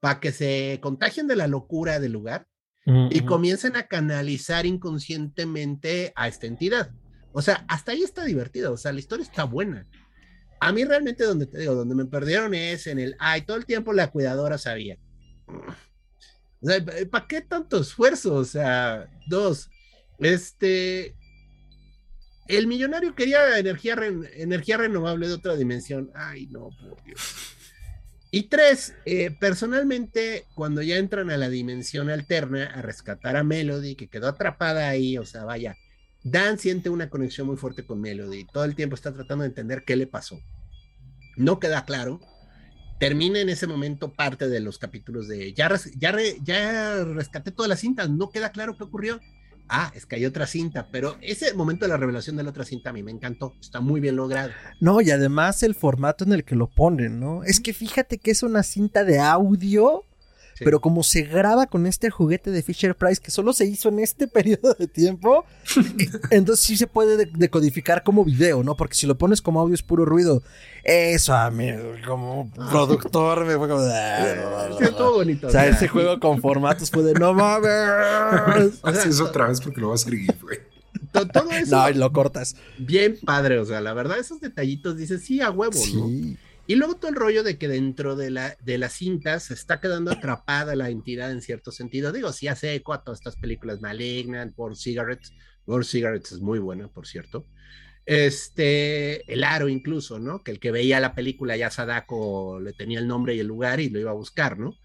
S4: para que se contagien de la locura del lugar y comiencen a canalizar inconscientemente a esta entidad. O sea, hasta ahí está divertido, o sea, la historia está buena. A mí realmente donde te digo, donde me perdieron es en el, ay, todo el tiempo la cuidadora sabía. O sea, ¿para qué tanto esfuerzo? O sea, dos, este, el millonario quería energía, energía renovable de otra dimensión. Ay, no, por Dios. Y tres, eh, personalmente, cuando ya entran a la dimensión alterna a rescatar a Melody, que quedó atrapada ahí, o sea, vaya, Dan siente una conexión muy fuerte con Melody. Todo el tiempo está tratando de entender qué le pasó. No queda claro. Termina en ese momento parte de los capítulos de ya, ya, ya rescaté todas las cintas, no queda claro qué ocurrió ah, es que hay otra cinta, pero ese momento de la revelación de la otra cinta a mí me encantó, está muy bien logrado.
S2: No, y además el formato en el que lo ponen, ¿no? Es que fíjate que es una cinta de audio pero como se graba con este juguete de Fisher Price que solo se hizo en este periodo de tiempo, entonces sí se puede decodificar como video, ¿no? Porque si lo pones como audio es puro ruido. Eso a mí, como productor, me fue como.
S4: Ah, sí, estuvo bonito.
S2: O sea, ese juego con formatos fue de no mames.
S3: Haz eso otra vez porque lo vas a seguir, güey.
S4: Todo eso.
S2: No, y lo cortas.
S4: Bien padre, o sea, la verdad, esos detallitos dices, sí, a huevo, ¿no? Y luego todo el rollo de que dentro de la, de las cintas se está quedando atrapada la entidad en cierto sentido. Digo, sí hace eco a todas estas películas Malignant, por Cigarettes. Por Cigarettes es muy buena, por cierto. Este, el aro incluso, ¿no? Que el que veía la película ya Sadako le tenía el nombre y el lugar y lo iba a buscar, ¿no?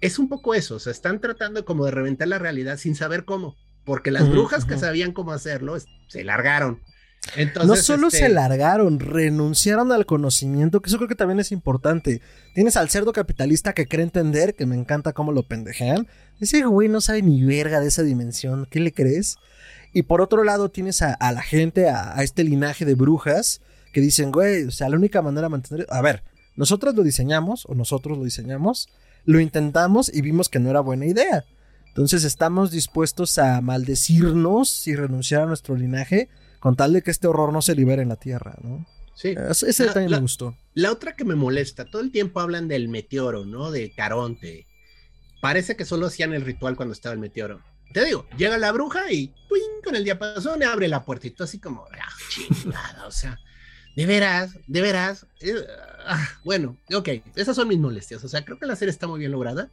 S4: Es un poco eso, o sea, están tratando como de reventar la realidad sin saber cómo, porque las brujas que sabían cómo hacerlo se largaron
S2: no solo se este, largaron, renunciaron al conocimiento, que eso creo que también es importante. Tienes al cerdo capitalista que cree entender, que me encanta cómo lo pendejean. Ese güey no sabe ni verga de esa dimensión, ¿qué le crees? Y por otro lado tienes a, la gente, a, este linaje de brujas, que dicen, güey, o sea, la única manera de mantener... A ver, nosotros lo diseñamos, o nosotros lo diseñamos, lo intentamos y vimos que no era buena idea. Entonces estamos dispuestos a maldecirnos y renunciar a nuestro linaje con tal de que este horror no se libere en la Tierra, ¿no?
S4: Sí.
S2: Ese detalle me gustó.
S4: La otra que me molesta, todo el tiempo hablan del meteoro, ¿no? De Caronte. Parece que solo hacían el ritual cuando estaba el meteoro. Te digo, llega la bruja y con el diapasón abre la puertita así como, ah, chingada, o sea, de veras, de veras. Eh, ah, bueno, ok, esas son mis molestias. O sea, creo que la serie está muy bien lograda.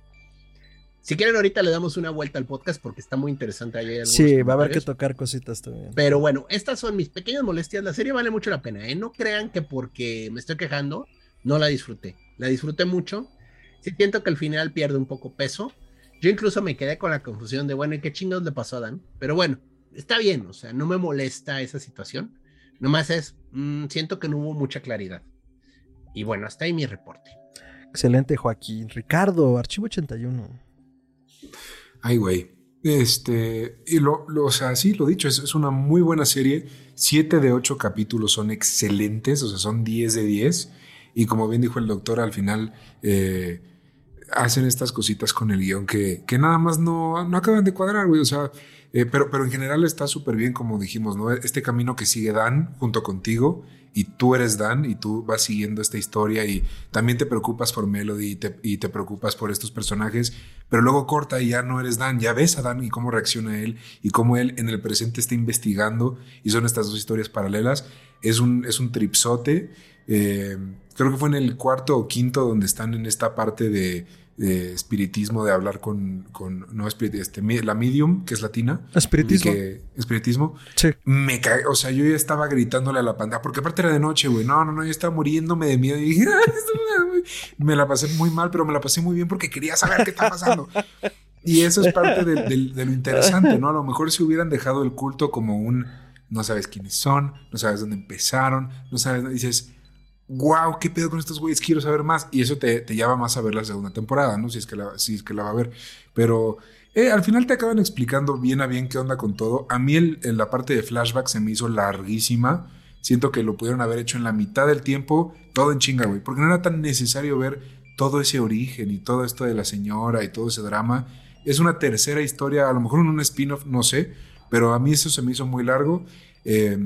S4: Si quieren, ahorita le damos una vuelta al podcast porque está muy interesante. Ahí
S2: sí, va a haber que tocar cositas también.
S4: Pero bueno, estas son mis pequeñas molestias. La serie vale mucho la pena, ¿eh? No crean que porque me estoy quejando, no la disfruté. La disfruté mucho. Sí siento que al final pierde un poco peso. Yo incluso me quedé con la confusión de, bueno, ¿y qué chingados le pasó a Dan? Pero bueno, está bien, o sea, no me molesta esa situación. Nomás es, mm, siento que no hubo mucha claridad. Y bueno, hasta ahí mi reporte.
S2: Excelente, Joaquín. Ricardo, Archivo 81.
S3: Ay, güey. Este, y lo, o sea, sí, lo dicho, es, una muy buena serie. Siete de ocho capítulos son excelentes, o sea, son diez de diez. Y como bien dijo el doctor, al final eh, hacen estas cositas con el guion que, que nada más no, no acaban de cuadrar, güey. O sea, eh, pero, pero en general está súper bien, como dijimos, ¿no? Este camino que sigue Dan junto contigo y tú eres Dan y tú vas siguiendo esta historia y también te preocupas por Melody y te, preocupas por estos personajes, pero luego corta y ya no eres Dan, ya ves a Dan y cómo reacciona él y cómo él en el presente está investigando y son estas dos historias paralelas. Es un, es un tripsote. Eh, creo que fue en el cuarto o quinto donde están en esta parte de, espiritismo de hablar con, con no espirit, este, la medium, que es latina.
S2: Espiritismo.
S3: Que, espiritismo.
S2: Sí.
S3: Me o sea, yo ya estaba gritándole a la pantalla, porque aparte era de noche, güey. No, no, no, yo estaba muriéndome de miedo y dije, me la pasé muy mal, pero me la pasé muy bien porque quería saber qué está pasando. Y eso es parte de, de, lo interesante, ¿no? A lo mejor si hubieran dejado el culto como un, no sabes quiénes son, no sabes dónde empezaron, no sabes, dices, wow, qué pedo con estos güeyes, quiero saber más. Y eso te, te llama más a ver la segunda temporada, ¿no? Si es que la, si es que la va a ver. Pero eh, al final te acaban explicando bien a bien qué onda con todo. A mí el, en la parte de flashback se me hizo larguísima. Siento que lo pudieron haber hecho en la mitad del tiempo, todo en chinga, güey. Porque no era tan necesario ver todo ese origen y todo esto de la señora y todo ese drama. Es una tercera historia, a lo mejor en un spin-off, no sé. Pero a mí eso se me hizo muy largo eh,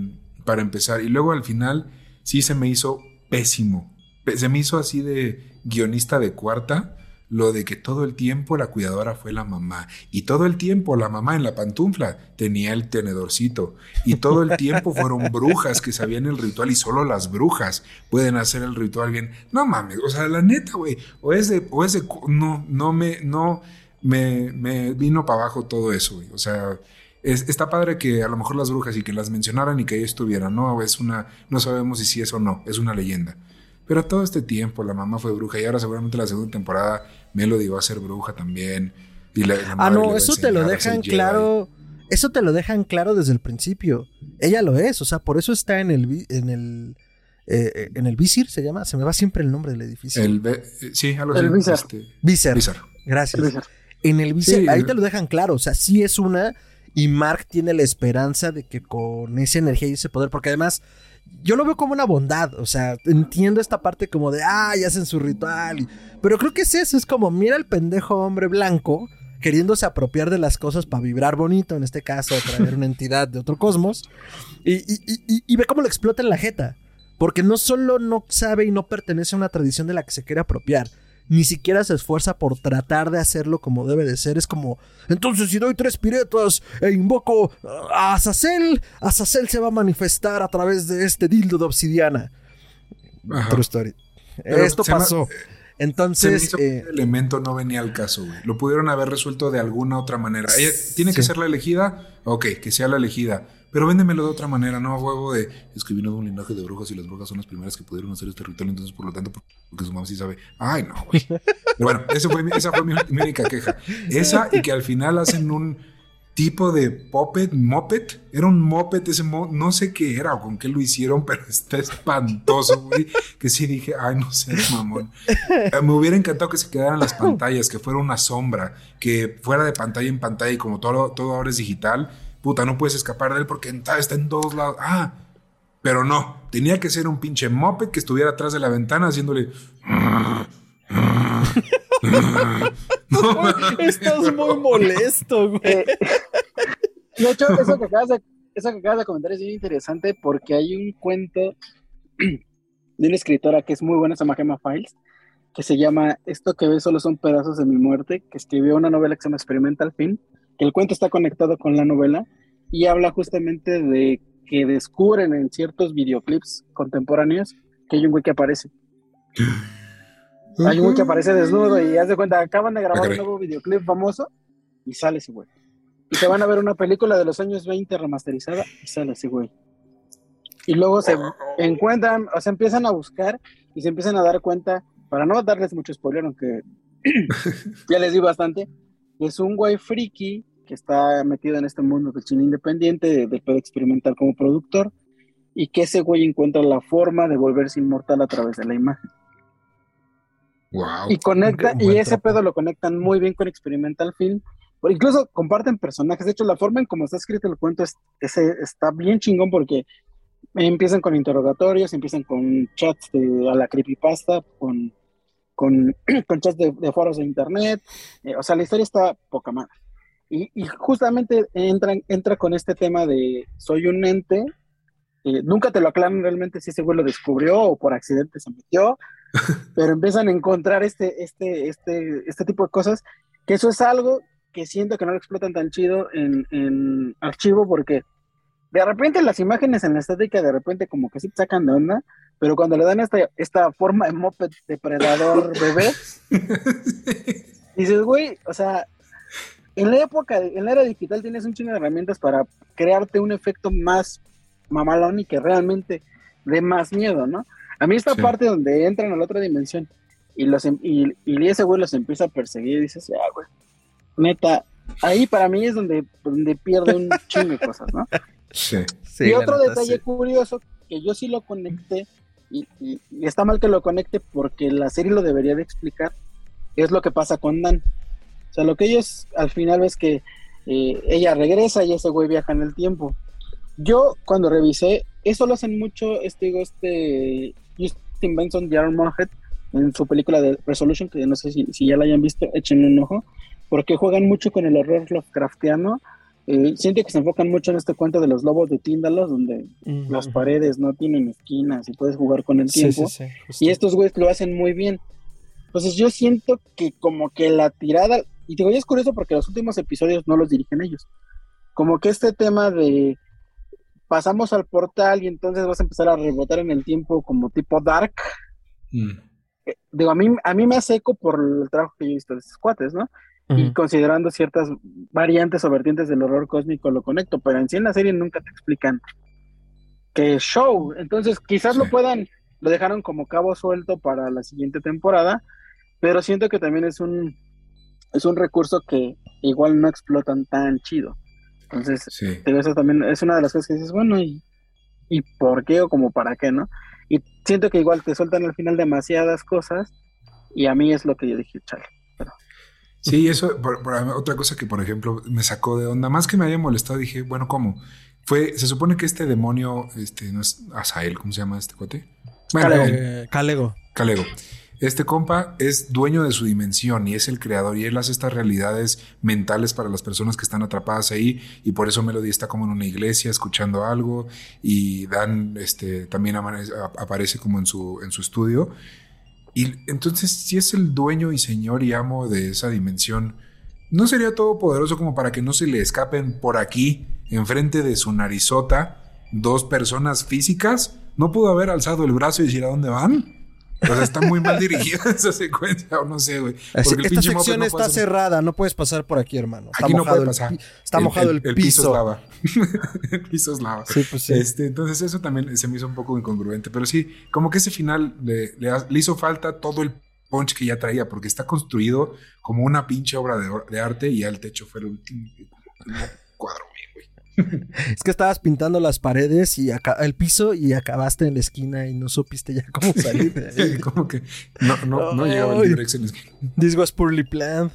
S3: para empezar. Y luego al final sí se me hizo pésimo. Se me hizo así de guionista de cuarta lo de que todo el tiempo la cuidadora fue la mamá y todo el tiempo la mamá en la pantufla tenía el tenedorcito y todo el tiempo fueron brujas que sabían el ritual y solo las brujas pueden hacer el ritual bien. No mames, o sea, la neta, güey, o es de o es de no no me no me, me vino para abajo todo eso, güey. O sea, está padre que a lo mejor las brujas y que las mencionaran y que ahí estuvieran, ¿no? Es una, no sabemos si sí es o no, es una leyenda. Pero todo este tiempo la mamá fue bruja y ahora seguramente la segunda temporada Melody va a ser bruja también. Y la,
S2: ah, no, eso te lo dejan claro. Eso te lo dejan claro desde el principio. Ella lo es, o sea, por eso está en el en el eh, en el Visir se llama, se me va siempre el nombre del edificio.
S3: El, eh, sí, algo
S5: el
S3: así.
S2: Visir. Este, Gracias. En el Visir, ahí te lo dejan claro, o sea, sí es una y Mark tiene la esperanza de que con esa energía y ese poder, porque además yo lo veo como una bondad, o sea, entiendo esta parte como de, ah, ya hacen su ritual, pero creo que es eso, es como, mira el pendejo hombre blanco queriéndose apropiar de las cosas para vibrar bonito, en este caso, traer una entidad de otro cosmos, y, y ve cómo lo explota en la jeta, porque no solo no sabe y no pertenece a una tradición de la que se quiere apropiar, ni siquiera se esfuerza por tratar de hacerlo como debe de ser. Es como, entonces si doy tres piretas e invoco a Azazel, Azazel se va a manifestar a través de este dildo de obsidiana. True story. Esto pasó. Entonces.
S3: Eh, el elemento no venía al caso, güey. Lo pudieron haber resuelto de alguna otra manera. Ella tiene que ser la elegida. Ok, que sea la elegida. Pero véndemelo de otra manera, no a huevo de es que vino de un linaje de brujas y las brujas son las primeras que pudieron hacer este ritual, entonces por lo tanto, porque su mamá sí sabe. Ay, no, güey. Pero bueno, esa fue, esa fue mi, queja. Esa y que al final hacen un tipo de puppet, moped. Era un moped ese no sé qué era o con qué lo hicieron, pero está espantoso, güey. Que sí dije, ay, no sé, mamón. Eh, me hubiera encantado que se quedaran las pantallas, que fuera una sombra, que fuera de pantalla en pantalla y como todo ahora es digital puta, no puedes escapar de él porque está en todos lados. Ah, pero no, tenía que ser un pinche moped que estuviera atrás de la ventana haciéndole.
S2: Estás muy molesto, güey. Eh,
S5: de hecho, eso que, acabas de, eso que acabas de comentar es bien interesante porque hay un cuento de una escritora que es muy buena, se llama Gemma Files, que se llama Esto que ves solo son pedazos de mi muerte, que escribió una novela que se llama Experimental Fin, que el cuento está conectado con la novela y habla justamente de que descubren en ciertos videoclips contemporáneos que hay un güey que aparece. Hay un güey que aparece desnudo y haz de cuenta, acaban de grabar un nuevo videoclip famoso y sale ese güey. Y se van a ver una película de los años 20 remasterizada y sale ese güey. Y luego se encuentran, o sea, empiezan a buscar y se empiezan a dar cuenta, para no darles mucho spoiler, aunque ya les di bastante, es un güey friki que está metido en este mundo del cine independiente, de, poder experimentar como productor, y que ese güey encuentra la forma de volverse inmortal a través de la imagen.
S3: Wow.
S5: Y conecta, y ese pedo lo conectan muy bien con Experimental Film. Incluso comparten personajes. De hecho, la forma en cómo está escrito el cuento es, está bien chingón porque empiezan con interrogatorios, empiezan con chats de, a la creepypasta, con, con, con chats de, foros de internet. Eh, o sea, la historia está poca madre. Y, justamente entra, entra con este tema de soy un ente. Eh, nunca te lo aclaran realmente si ese güey lo descubrió o por accidente se metió, pero empiezan a encontrar este, este, este, este tipo de cosas, que eso es algo que siento que no lo explotan tan chido en, en archivo porque de repente las imágenes en la estética de repente como que sí te sacan de onda, pero cuando le dan esta, esta forma de moped depredador bebé, dices, güey, o sea, en la época, en la era digital tienes un chingo de herramientas para crearte un efecto más mamalón y que realmente dé más miedo, ¿no? A mí esta parte donde entran a la otra dimensión y, los, em, y, y ese güey los empieza a perseguir y dices, ya, güey, neta, ahí para mí es donde, donde pierde un chingo de cosas, ¿no?
S3: Sí.
S5: y otro detalle curioso que yo sí lo conecté y, está mal que lo conecte porque la serie lo debería de explicar es lo que pasa con Dan. Sea, lo que ellos al final es que eh, ella regresa y ese güey viaja en el tiempo. Yo cuando revisé, eso lo hacen mucho, este, digo, este Justin Benson de Armorhead en su película de Resolution, que no sé si, si ya la hayan visto, echen un ojo, porque juegan mucho con el horror Lovecraftiano eh, siento que se enfocan mucho en este cuento de los lobos de Tíndalos, donde las paredes no tienen esquinas y puedes jugar con el tiempo. y estos güeyes lo hacen muy bien. Entonces yo siento que como que la tirada, y te digo, es curioso porque los últimos episodios no los dirigen ellos. Como que este tema de pasamos al portal y entonces vas a empezar a rebotar en el tiempo como tipo dark. Mm. Eh, digo, a mí, a mí me hace eco por el trabajo que yo he visto de estos cuates, ¿no? y considerando ciertas variantes o vertientes del horror cósmico lo conecto, pero en sí en la serie nunca te explican que show. Entonces, quizás lo puedan, lo dejaron como cabo suelto para la siguiente temporada, pero siento que también es un es un recurso que igual no explotan tan chido. Entonces, eso también es una de las cosas que dices, bueno, ¿y, ¿y por qué o como para qué, no? Y siento que igual te sueltan al final demasiadas cosas y a mí es lo que yo dije, chale.
S3: Sí, eso, otra cosa que, por ejemplo, me sacó de onda, más que me haya molestado, dije, bueno, ¿cómo? Fue, se supone que este demonio, este, no es Asael, ¿cómo se llama este cuate?
S2: Eh, Calego.
S3: Calego. Este compa es dueño de su dimensión y es el creador y él hace estas realidades mentales para las personas que están atrapadas ahí y por eso Melody está como en una iglesia escuchando algo y Dan este, también aparece como en su, en su estudio y entonces, si es el dueño y señor y amo de esa dimensión, ¿no sería todopoderoso como para que no se le escapen por aquí, enfrente de su narizota, dos personas físicas? ¿No pudo haber alzado el brazo y decir a dónde van? O sea, está muy mal dirigida esa secuencia, o no sé, güey.
S2: Esta sección está cerrada, no puedes pasar por aquí, hermano. Está aquí no puede pasar. está mojado el, piso. El piso es
S3: lava. el piso es lava. Sí, pues sí. Este, entonces, eso también se me hizo un poco incongruente. Pero sí, como que ese final le, le, hizo falta todo el punch que ya traía, porque está construido como una pinche obra de, de arte y ya el techo fue el último cuadro
S2: es que estabas pintando las paredes y acá, el piso y acabaste en la esquina y no supiste ya cómo salir de
S3: ahí. como que no, no, no llegaba el Durex en la esquina.
S2: This was poorly planned.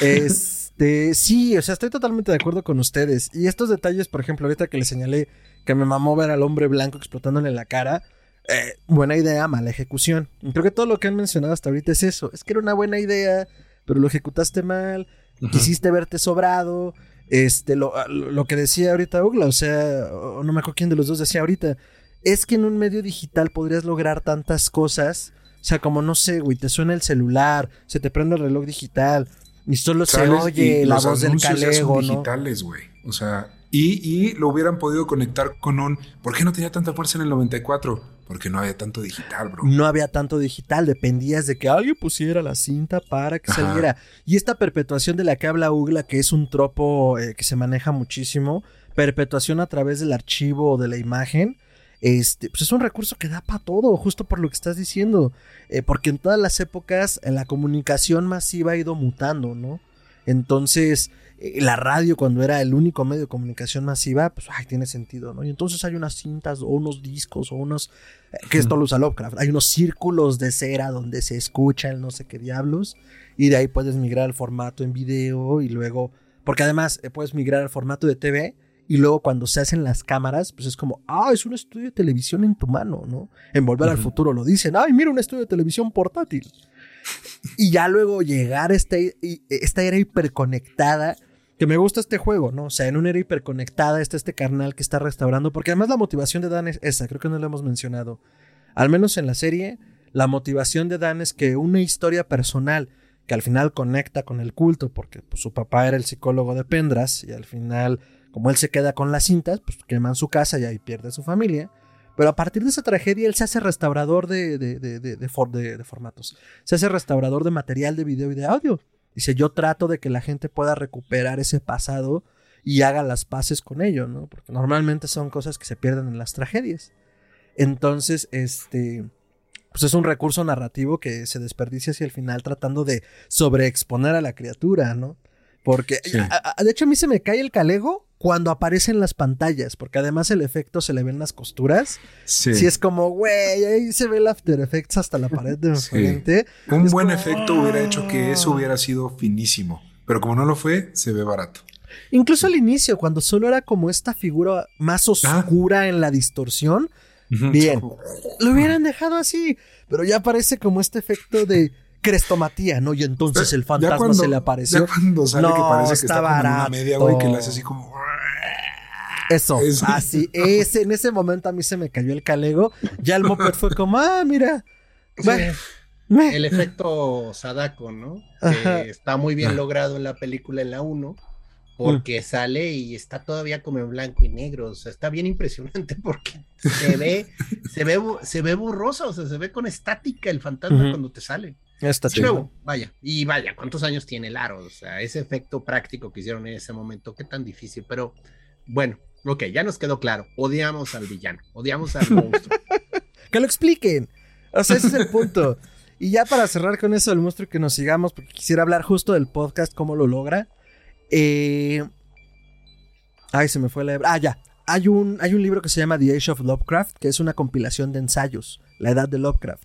S2: Este, sí, o sea, estoy totalmente de acuerdo con ustedes. Y estos detalles, por ejemplo, ahorita que les señalé que me mamó ver al hombre blanco explotándole la cara. Eh, buena idea, mala ejecución. creo que todo lo que han mencionado hasta ahorita es eso. Es que era una buena idea, pero lo ejecutaste mal. Quisiste verte sobrado. Este, lo, lo que decía ahorita Ugla, o sea, no me acuerdo quién de los dos decía ahorita, es que en un medio digital podrías lograr tantas cosas. O sea, como no sé, güey, te suena el celular, se te prende el reloj digital y solo se oye la voz del calego,
S3: son digitales, güey. O sea, y, y lo hubieran podido conectar con un. ¿Por qué no tenía tanta fuerza en el 94? Porque no había tanto digital, bro.
S2: No había tanto digital, dependías de que alguien pusiera la cinta para que saliera. Y esta perpetuación de la que habla Ugla, que es un tropo eh, que se maneja muchísimo, perpetuación a través del archivo o de la imagen, este, pues es un recurso que da para todo, justo por lo que estás diciendo. Eh, porque en todas las épocas la comunicación masiva ha ido mutando, ¿no? Entonces, eh, la radio cuando era el único medio de comunicación masiva, pues ay, tiene sentido, ¿no? Y entonces hay unas cintas o unos discos o unos, eh, que esto lo usa Lovecraft, hay unos círculos de cera donde se escucha el no sé qué diablos y de ahí puedes migrar al formato en video y luego, porque además eh, puedes migrar al formato de TV y luego cuando se hacen las cámaras, pues es como, ah, es un estudio de televisión en tu mano, ¿no? En Volver al Futuro lo dicen, ay, mira un estudio de televisión portátil. y ya luego llegar a esta, esta era hiperconectada que me gusta este juego, ¿no? O sea, en una era hiperconectada está este carnal que está restaurando, porque además la motivación de Dan es esa, creo que no lo hemos mencionado. Al menos en la serie, la motivación de Dan es que una historia personal que al final conecta con el culto, porque pues, su papá era el psicólogo de Pendras y al final como él se queda con las cintas, pues queman su casa y ahí pierde a su familia. Pero a partir de esa tragedia, él se hace restaurador de, de, de, de, formatos. Se hace restaurador de material de video y de audio. Dice, yo trato de que la gente pueda recuperar ese pasado y haga las paces con ello, ¿no? Porque normalmente son cosas que se pierden en las tragedias. Entonces, este, pues es un recurso narrativo que se desperdicia hacia el final tratando de sobreexponer a la criatura, ¿no? Porque, de hecho, a mí se me cae el calego cuando aparece en las pantallas, porque además el efecto se le ven las costuras. Sí. Si es como, güey, ahí se ve el After Effects hasta la pared de enfrente.
S3: Un buen efecto hubiera hecho que eso hubiera sido finísimo, pero como no lo fue, se ve barato.
S2: Incluso al inicio, cuando solo era como esta figura más ah. oscura en la distorsión, bien, lo hubieran dejado así, pero ya aparece como este efecto de crestomatía, ¿no? Y entonces el fantasma se le apareció.
S3: Ya cuando sale que parece que está como en una media, güey, que le hace así como.
S2: Eso, así, ese, en ese momento a mí se me cayó el calego. Ya el moped fue como, ah, mira.
S4: El efecto Sadako, ¿no? Que está muy bien logrado en la película en la 1 porque sale y está todavía como en blanco y negro, o sea, está bien impresionante porque se ve, se ve, se ve borroso, o sea, se ve con estática el fantasma cuando te sale.
S2: Está chido.
S4: Vaya, y vaya, ¿cuántos años tiene el aro? O sea, ese efecto práctico que hicieron en ese momento, qué tan difícil, pero bueno, ok, ya nos quedó claro, odiamos al villano, odiamos al monstruo.
S2: que lo expliquen, o sea, ese es el punto. Y ya para cerrar con eso del monstruo que nos sigamos, porque quisiera hablar justo del podcast, cómo lo logra. Eh... Ay, se me fue la... Ah, ya. Hay un, hay un libro que se llama The Age of Lovecraft, que es una compilación de ensayos, la edad de Lovecraft.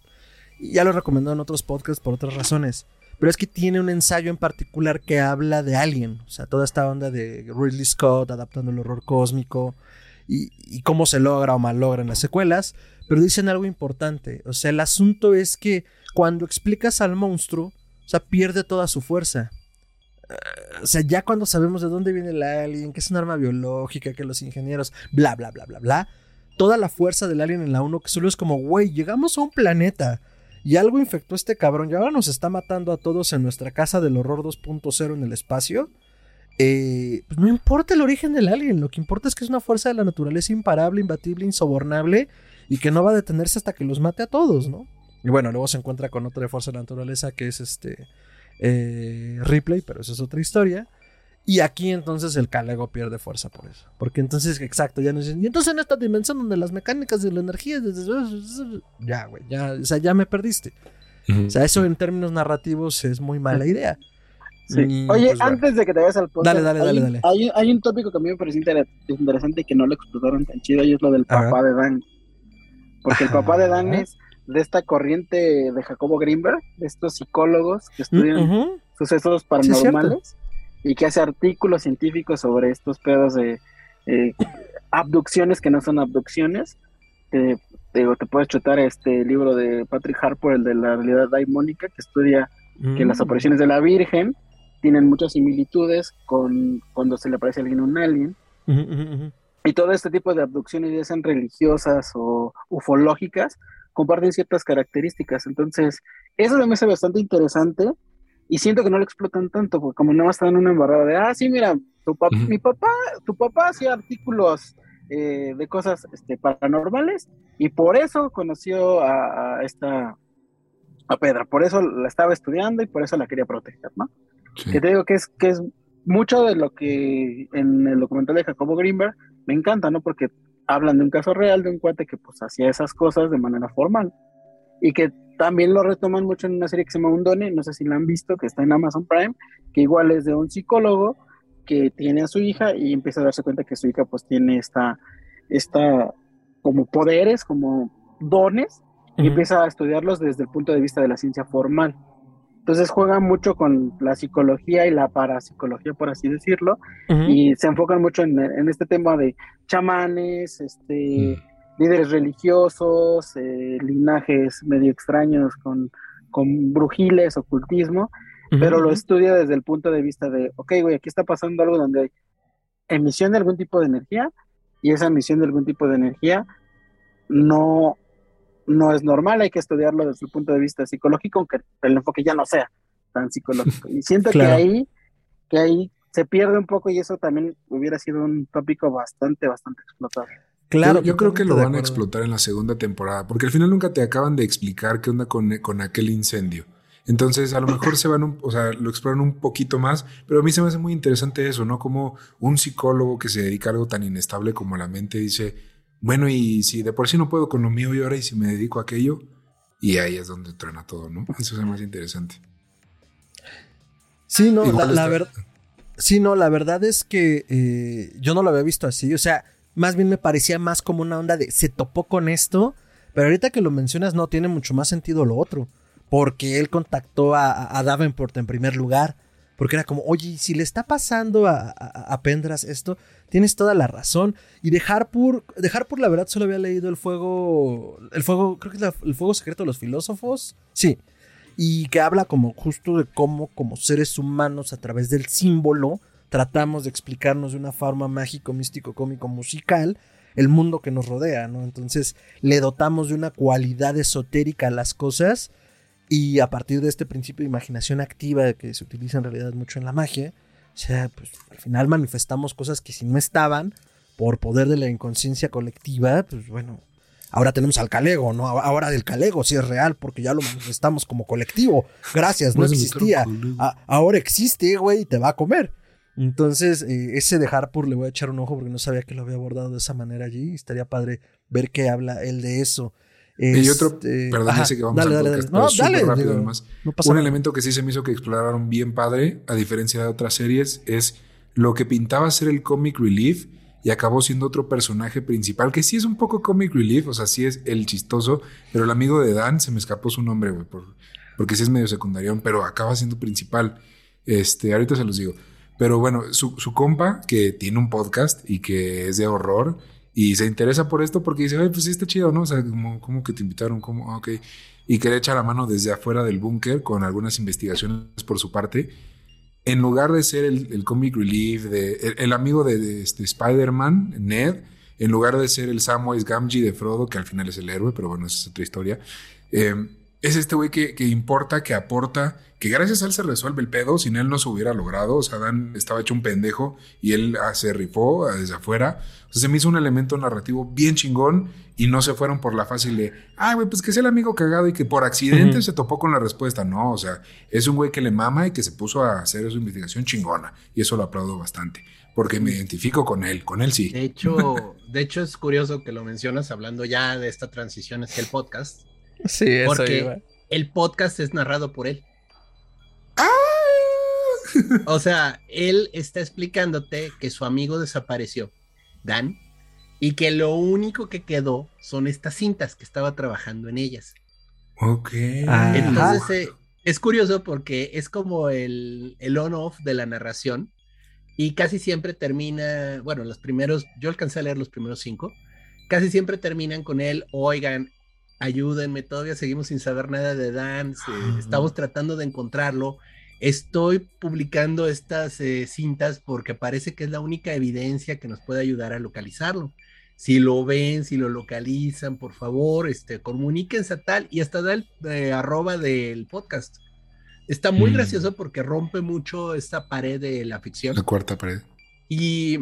S2: Y ya lo recomendado en otros podcasts por otras razones. Pero es que tiene un ensayo en particular que habla de Alien. O sea, toda esta onda de Ridley Scott adaptando el horror cósmico y, cómo se logra o mal en las secuelas. Pero dicen algo importante. O sea, el asunto es que cuando explicas al monstruo, o sea, pierde toda su fuerza o sea, ya cuando sabemos de dónde viene el alien, que es un arma biológica, que los ingenieros, bla, bla, bla, bla, bla, toda la fuerza del alien en la 1, que solo es como, güey, llegamos a un planeta y algo infectó a este cabrón y ahora nos está matando a todos en nuestra casa del horror 2.0 en el espacio. Eh, pues no importa el origen del alien, lo que importa es que es una fuerza de la naturaleza imparable, imbatible, insobornable y que no va a detenerse hasta que los mate a todos, ¿no? Y bueno, luego se encuentra con otra fuerza de la naturaleza que es este eh, Ripley, pero eso es otra historia. Y aquí entonces el Calego pierde fuerza por eso. Porque entonces, exacto, ya no dicen. Y entonces en esta dimensión donde las mecánicas de la energía. Ya, güey, ya, o sea, ya me perdiste. O sea, eso en términos narrativos es muy mala idea.
S5: Oye, pues, antes de que te vayas al
S2: podcast, dale, dale,
S5: hay,
S2: dale, dale.
S5: Hay, un tópico que a mí me parece interesante y que no lo explotaron tan chido y es lo del papá de Dan. Porque el papá de Dan es de esta corriente de Jacobo Greenberg, de estos psicólogos que estudian sucesos paranormales y que hace artículos científicos sobre estos pedos de eh, abducciones que no son abducciones. te te puedes chutar este libro de Patrick Harper, el de la realidad daimónica, que estudia que las mm. apariciones de la Virgen tienen muchas similitudes con cuando se le aparece a alguien un alien. Y todo este tipo de abducciones, ya sean religiosas o ufológicas, comparten ciertas características. Entonces, eso me hace bastante interesante y siento que no lo explotan tanto, porque como no están en una embarrada de, ah, sí, mira, tu mi papá, tu papá hacía artículos eh, de cosas este, paranormales y por eso conoció a, esta, a Pedra, por eso la estaba estudiando y por eso la quería proteger, ¿no? Que te digo que es, que es mucho de lo que en el documental de Jacobo Greenberg me encanta, ¿no? Porque hablan de un caso real de un cuate que pues hacía esas cosas de manera formal y que también lo retoman mucho en una serie que se llama Undone, no sé si la han visto, que está en Amazon Prime, que igual es de un psicólogo que tiene a su hija y empieza a darse cuenta que su hija pues tiene esta, esta como poderes, como dones, y empieza a estudiarlos desde el punto de vista de la ciencia formal. Entonces juega mucho con la psicología y la parapsicología, por así decirlo, y se enfocan mucho en, este tema de chamanes, este, mm. Líderes religiosos, eh, linajes medio extraños con, con brujiles, ocultismo, pero lo estudia desde el punto de vista de, ok, güey, aquí está pasando algo donde hay emisión de algún tipo de energía, y esa emisión de algún tipo de energía no no es normal, hay que estudiarlo desde el punto de vista psicológico, aunque el enfoque ya no sea tan psicológico. Y siento que ahí, que ahí se pierde un poco y eso también hubiera sido un tópico bastante, bastante explotado.
S3: Claro, yo, creo que lo van a explotar en la segunda temporada, porque al final nunca te acaban de explicar qué onda con, con aquel incendio. Entonces, a lo mejor se van, o sea, lo exploran un poquito más, pero a mí se me hace muy interesante eso, ¿no? Como un psicólogo que se dedica a algo tan inestable como la mente dice, bueno, y si de por sí no puedo con lo mío y ahora y si me dedico a aquello, y ahí es donde truena todo, ¿no? Eso es más interesante.
S2: Sí, no, la, verdad. Sí, no, la verdad es que eh, yo no lo había visto así. O sea, más bien me parecía más como una onda de se topó con esto. Pero ahorita que lo mencionas, no tiene mucho más sentido lo otro. Porque él contactó a, Davenport en primer lugar. Porque era como, oye, si le está pasando a, Pendras esto, tienes toda la razón. Y dejar por, dejar por la verdad, solo había leído el fuego, el fuego, creo que es el fuego secreto de los filósofos. Sí. Y que habla como justo de cómo, como seres humanos, a través del símbolo, tratamos de explicarnos de una forma mágico, místico, cómico, musical, el mundo que nos rodea, ¿no? Entonces le dotamos de una cualidad esotérica a las cosas y a partir de este principio de imaginación activa que se utiliza en realidad mucho en la magia, o sea, pues al final manifestamos cosas que si no estaban, por poder de la inconsciencia colectiva, pues bueno, ahora tenemos al calego, ¿no? Ahora del calego sí es real porque ya lo manifestamos como colectivo. Gracias, no existía. ahora existe, güey, y te va a comer. Entonces, eh, ese de Harpur le voy a echar un ojo porque no sabía que lo había abordado de esa manera allí. Estaría padre ver qué habla él de eso.
S3: Y otro, perdón, ese que vamos a podcast, no, dale, rápido además. un elemento que sí se me hizo que exploraron bien padre, a diferencia de otras series, es lo que pintaba ser el comic relief y acabó siendo otro personaje principal, que sí es un poco comic relief, o sea, sí es el chistoso, pero el amigo de Dan, se me escapó su nombre, güey, porque sí es medio secundario, pero acaba siendo principal. Este, ahorita se los digo. Pero bueno, su, su compa, que tiene un podcast y que es de horror, y se interesa por esto porque dice, pues sí está chido, ¿no? O sea, como, que te invitaron, como, ah, ok. Y que le echa la mano desde afuera del búnker con algunas investigaciones por su parte. En lugar de ser el, el comic relief, de, el, amigo de, este Spider-Man, Ned, en lugar de ser el Samwise Gamgee de Frodo, que al final es el héroe, pero bueno, esa es otra historia. Eh, es este güey que, que, importa, que aporta, que gracias a él se resuelve el pedo, sin él no se hubiera logrado, o sea, Dan estaba hecho un pendejo y él ah, se rifó ah, desde afuera, o sea, se me hizo un elemento narrativo bien chingón y no se fueron por la fácil de, ah, güey, pues que es el amigo cagado y que por accidente se topó con la respuesta, no, o sea, es un güey que le mama y que se puso a hacer su investigación chingona y eso lo aplaudo bastante. Porque me identifico con él, con él sí.
S4: De hecho, de hecho es curioso que lo mencionas hablando ya de esta transición hacia el podcast
S2: Sí, eso
S4: Porque el podcast es narrado por él. ¡Ah! O sea, él está explicándote que su amigo desapareció, Dan, y que lo único que quedó son estas cintas que estaba trabajando en ellas.
S3: Ok.
S4: Entonces, eh, es curioso porque es como el, el on-off de la narración y casi siempre termina, bueno, los primeros, yo alcancé a leer los primeros cinco, casi siempre terminan con él, oigan, ayúdenme, todavía seguimos sin saber nada de Dan, ah, estamos tratando de encontrarlo. Estoy publicando estas eh, cintas porque parece que es la única evidencia que nos puede ayudar a localizarlo. Si lo ven, si lo localizan, por favor, este, comuníquense a tal y hasta da el eh, arroba del podcast. Está muy mm. gracioso porque rompe mucho esta pared de la ficción.
S3: La cuarta pared.
S4: Y,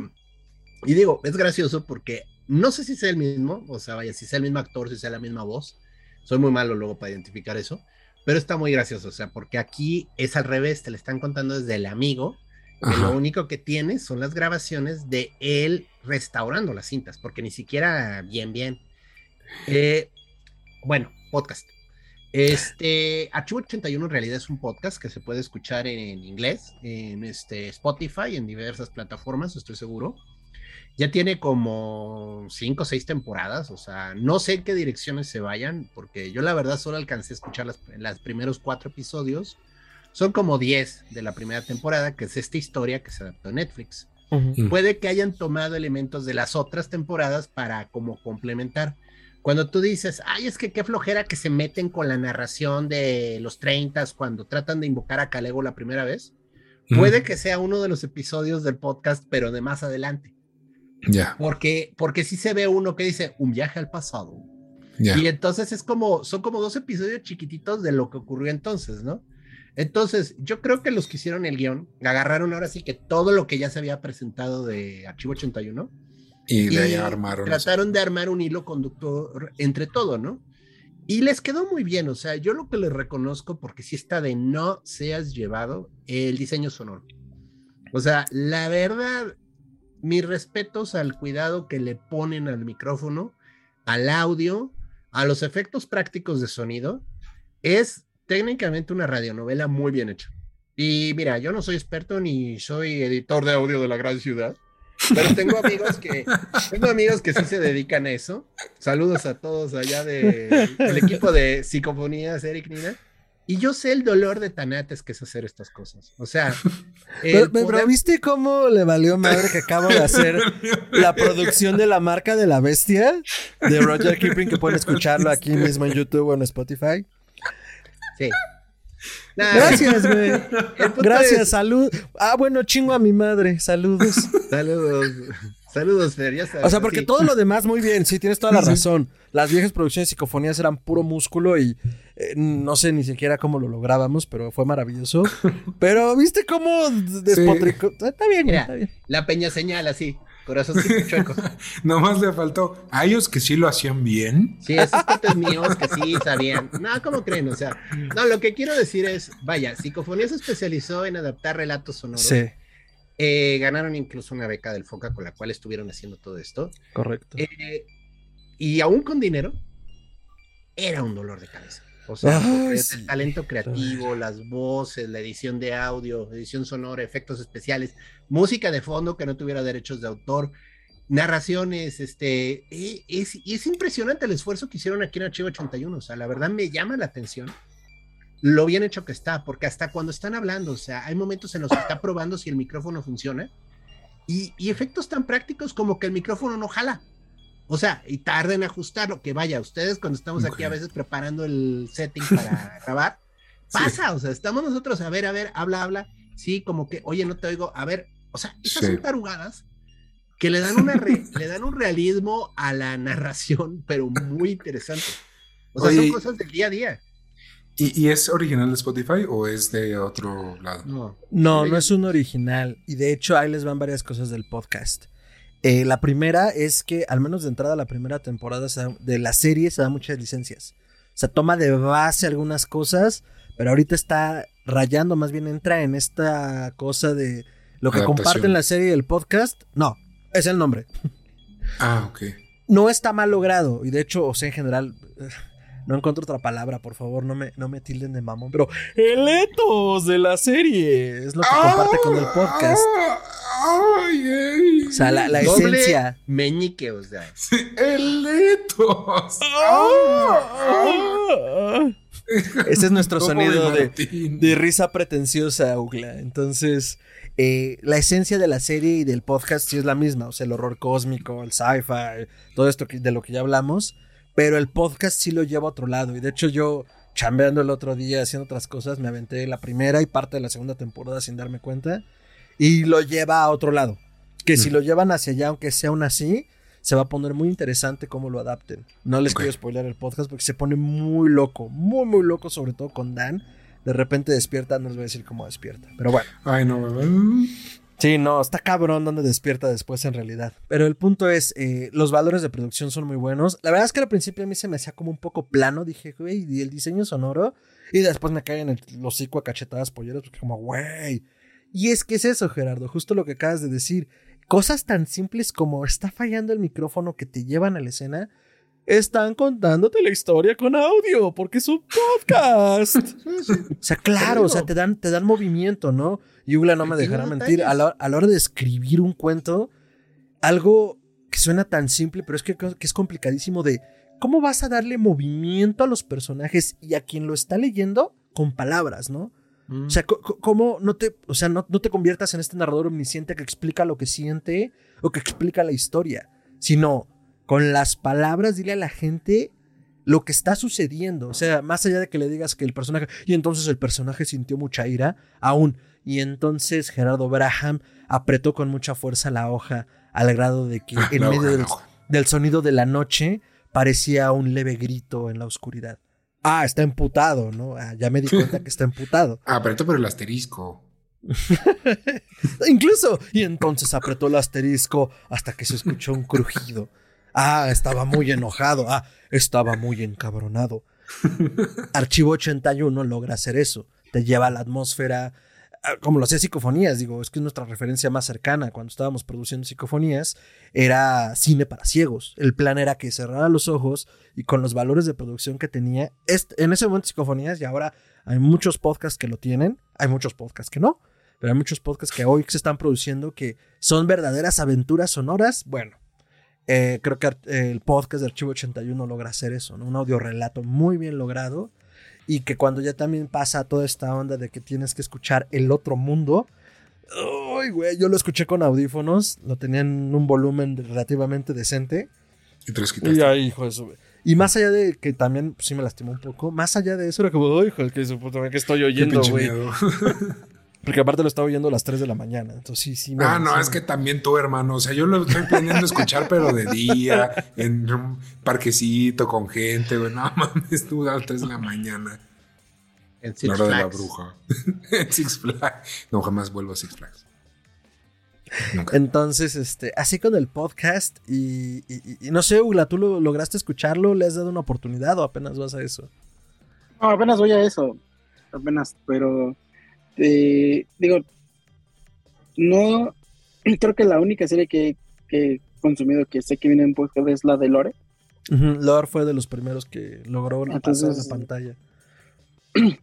S4: y digo, es gracioso porque no sé si sea el mismo, o sea, vaya, si sea el mismo actor, si sea la misma voz. Soy muy malo luego para identificar eso, pero está muy gracioso, o sea, porque aquí es al revés, te le están contando desde el amigo, que lo único que tiene son las grabaciones de él restaurando las cintas, porque ni siquiera bien, bien. Eh, bueno, podcast. Este, Archivo 81 en realidad es un podcast que se puede escuchar en, inglés, en este, Spotify, en diversas plataformas, estoy seguro. Ya tiene como cinco o seis temporadas, o sea, no sé en qué direcciones se vayan, porque yo la verdad solo alcancé a escuchar los primeros cuatro episodios. Son como diez de la primera temporada, que es esta historia que se adaptó a Netflix. Puede que hayan tomado elementos de las otras temporadas para como complementar. Cuando tú dices, ay, es que qué flojera que se meten con la narración de los 30 cuando tratan de invocar a Calego la primera vez, puede que sea uno de los episodios del podcast, pero de más adelante.
S3: Ya.
S4: Porque, porque sí se ve uno que dice un viaje al pasado. Y entonces es como, son como dos episodios chiquititos de lo que ocurrió entonces, ¿no? Entonces, yo creo que los que hicieron el guion agarraron ahora sí que todo lo que ya se había presentado de Archivo 81
S3: y de ahí armaron.
S4: Trataron de armar un hilo conductor entre todo, ¿no? Y les quedó muy bien, o sea, yo lo que les reconozco, porque sí está de no seas llevado, el diseño sonoro. O sea, la verdad, mis respetos al cuidado que le ponen al micrófono, al audio, a los efectos prácticos de sonido. Es técnicamente una radionovela muy bien hecha. Y mira, yo no soy experto ni soy editor de audio de la gran ciudad, pero tengo amigos que tengo amigos que sí se dedican a eso. Saludos a todos allá de, del equipo de psicofonías, Eric Nina. Y yo sé el dolor de Tanates que es hacer estas cosas. O sea,
S2: pero, ¿viste cómo le valió madre que acabo de hacer la producción de la marca de la bestia de Roger Kipling que pueden escucharlo aquí mismo en YouTube o en Spotify?
S4: Sí.
S2: Gracias, güey. Gracias, salud. Ah, bueno, chingo a mi madre. Saludos.
S4: Saludos. Saludos, Fer, ya sabes.
S2: O sea, porque todo lo demás muy bien, sí, tienes toda la razón. Las viejas producciones de psicofonías eran puro músculo y eh, no sé ni siquiera cómo lo lográbamos, pero fue maravilloso. Pero, ¿viste cómo despotricó? Está bien, está bien.
S4: La peña señal así. Corazoncito chueco.
S3: Nomás le faltó a ellos que sí lo hacían bien.
S4: Sí, esos cuates míos que sí sabían. No, ¿cómo creen? O sea, no, lo que quiero decir es, vaya, Psicofonía se especializó en adaptar relatos sonoros. Sí. Eh, ganaron incluso una beca del FOCA con la cual estuvieron haciendo todo esto.
S2: Correcto.
S4: Eh, y aún con dinero, era un dolor de cabeza. O sea, el talento creativo, las voces, la edición de audio, edición sonora, efectos especiales, música de fondo que no tuviera derechos de autor, narraciones, este, e, es, y es impresionante el esfuerzo que hicieron aquí en Archivo 81, o sea, la verdad me llama la atención lo bien hecho que está, porque hasta cuando están hablando, o sea, hay momentos en los que está probando si el micrófono funciona y, y efectos tan prácticos como que el micrófono no jala. O sea, y tarden en ajustarlo, que vaya, ustedes cuando estamos aquí a veces preparando el setting para grabar, pasa, o sea, estamos nosotros, a ver, a ver, habla, habla, sí, como que, oye, no te oigo, a ver, o sea, esas son tarugadas que le dan, una le dan un realismo a la narración, pero muy interesante. O sea, son cosas del día a día.
S3: ¿Y, ¿Y, es original de Spotify o es de otro lado?
S2: No, no, no es un original. Y de hecho, ahí les van varias cosas del podcast. Eh, la primera es que, al menos de entrada, la primera temporada de la serie se da muchas licencias. O sea, toma de base algunas cosas, pero ahorita está rayando, más bien entra en esta cosa de lo que comparten la serie y el podcast. No, es el nombre.
S3: Ah, ok.
S2: No está mal logrado, y de hecho, o sea, en general, no encuentro otra palabra, por favor, no me, no me tilden de mamón, pero el etos de la serie es lo que comparte con el podcast. o sea, la, la esencia.
S4: Meñique, o sea.
S3: el etos.
S2: Ese es nuestro sonido de, de, risa pretenciosa, Ugla. Entonces, eh, la esencia de la serie y del podcast sí es la misma. O sea, el horror cósmico, el sci-fi, todo esto de lo que ya hablamos pero el podcast sí lo lleva a otro lado. Y de hecho yo, chambeando el otro día, haciendo otras cosas, me aventé la primera y parte de la segunda temporada sin darme cuenta. Y lo lleva a otro lado. Que si lo llevan hacia allá, aunque sea aún así, se va a poner muy interesante cómo lo adapten. No les quiero spoiler el podcast porque se pone muy loco, muy, muy loco, sobre todo con Dan. De repente despierta, no les voy a decir cómo despierta, pero bueno.
S3: Ay, no,
S2: Sí, no, está cabrón donde despierta después en realidad. Pero el punto es, eh, los valores de producción son muy buenos. La verdad es que al principio a mí se me hacía como un poco plano. Dije, güey, y el diseño sonoro. Y después me caen el hocico a cachetadas polleras porque como, güey. Y es que es eso, Gerardo, justo lo que acabas de decir. Cosas tan simples como está fallando el micrófono que te llevan a la escena están contándote la historia con audio, porque es un podcast. o sea, claro, o sea, te dan, te dan movimiento, ¿no? Yugla no me dejará mentir. A la, hora de escribir un cuento, algo que suena tan simple, pero es que, que, es complicadísimo de cómo vas a darle movimiento a los personajes y a quien lo está leyendo con palabras, ¿no? Mm. O sea, cómo no te, o sea, no, no te conviertas en este narrador omnisciente que explica lo que siente o que explica la historia, sino con las palabras dile a la gente lo que está sucediendo. O sea, más allá de que le digas que el personaje. Y entonces el personaje sintió mucha ira, aún. Y entonces Gerardo Braham apretó con mucha fuerza la hoja al grado de que en medio del, sonido de la noche parecía un leve grito en la oscuridad. Ah, está emputado, ¿no? Ah, ya me di cuenta que está emputado.
S3: Apretó por el asterisco.
S2: Incluso. Y entonces apretó el asterisco hasta que se escuchó un crujido. Ah, estaba muy enojado. Ah, estaba muy encabronado. Archivo 81 logra hacer eso. Te lleva a la atmósfera, como lo hacía Psicofonías, digo, es que nuestra referencia más cercana cuando estábamos produciendo Psicofonías era cine para ciegos. El plan era que cerrara los ojos y con los valores de producción que tenía, en ese momento Psicofonías y ahora hay muchos podcasts que lo tienen, hay muchos podcasts que no, pero hay muchos podcasts que hoy se están produciendo que son verdaderas aventuras sonoras. Bueno, eh, creo que el podcast de Archivo 81 logra hacer eso, ¿no? Un audio relato muy bien logrado y que cuando ya también pasa toda esta onda de que tienes que escuchar el otro mundo. Uy, güey, yo lo escuché con audífonos, lo tenía en un volumen relativamente decente.
S3: Y tres
S2: Y ahí, hijo de su... Y más allá de que también pues, sí me lastimó un poco, más allá de eso era como, uy, hijo, que su puta, que estoy oyendo, güey. Porque aparte lo estaba oyendo a las 3 de la mañana. Entonces sí, sí.
S3: Me ah, no, es que también tú, hermano. O sea, yo lo estoy planeando escuchar, pero de día, en un parquecito con gente, güey. No mames, tú a las 3 de la mañana.
S4: En Six
S3: Flags. de la bruja. en Six Flags. No, jamás vuelvo a Six Flags.
S2: Entonces, este, así con el podcast y, y, no sé, Ugla, ¿tú lo, lograste escucharlo? ¿Le has dado una oportunidad o apenas vas a eso?
S5: No, apenas voy a eso. Apenas, pero este, digo, no, creo que la única serie que, he consumido que sé que viene en podcast es la de Lore.
S2: Lore fue de los primeros que logró pasar la pantalla.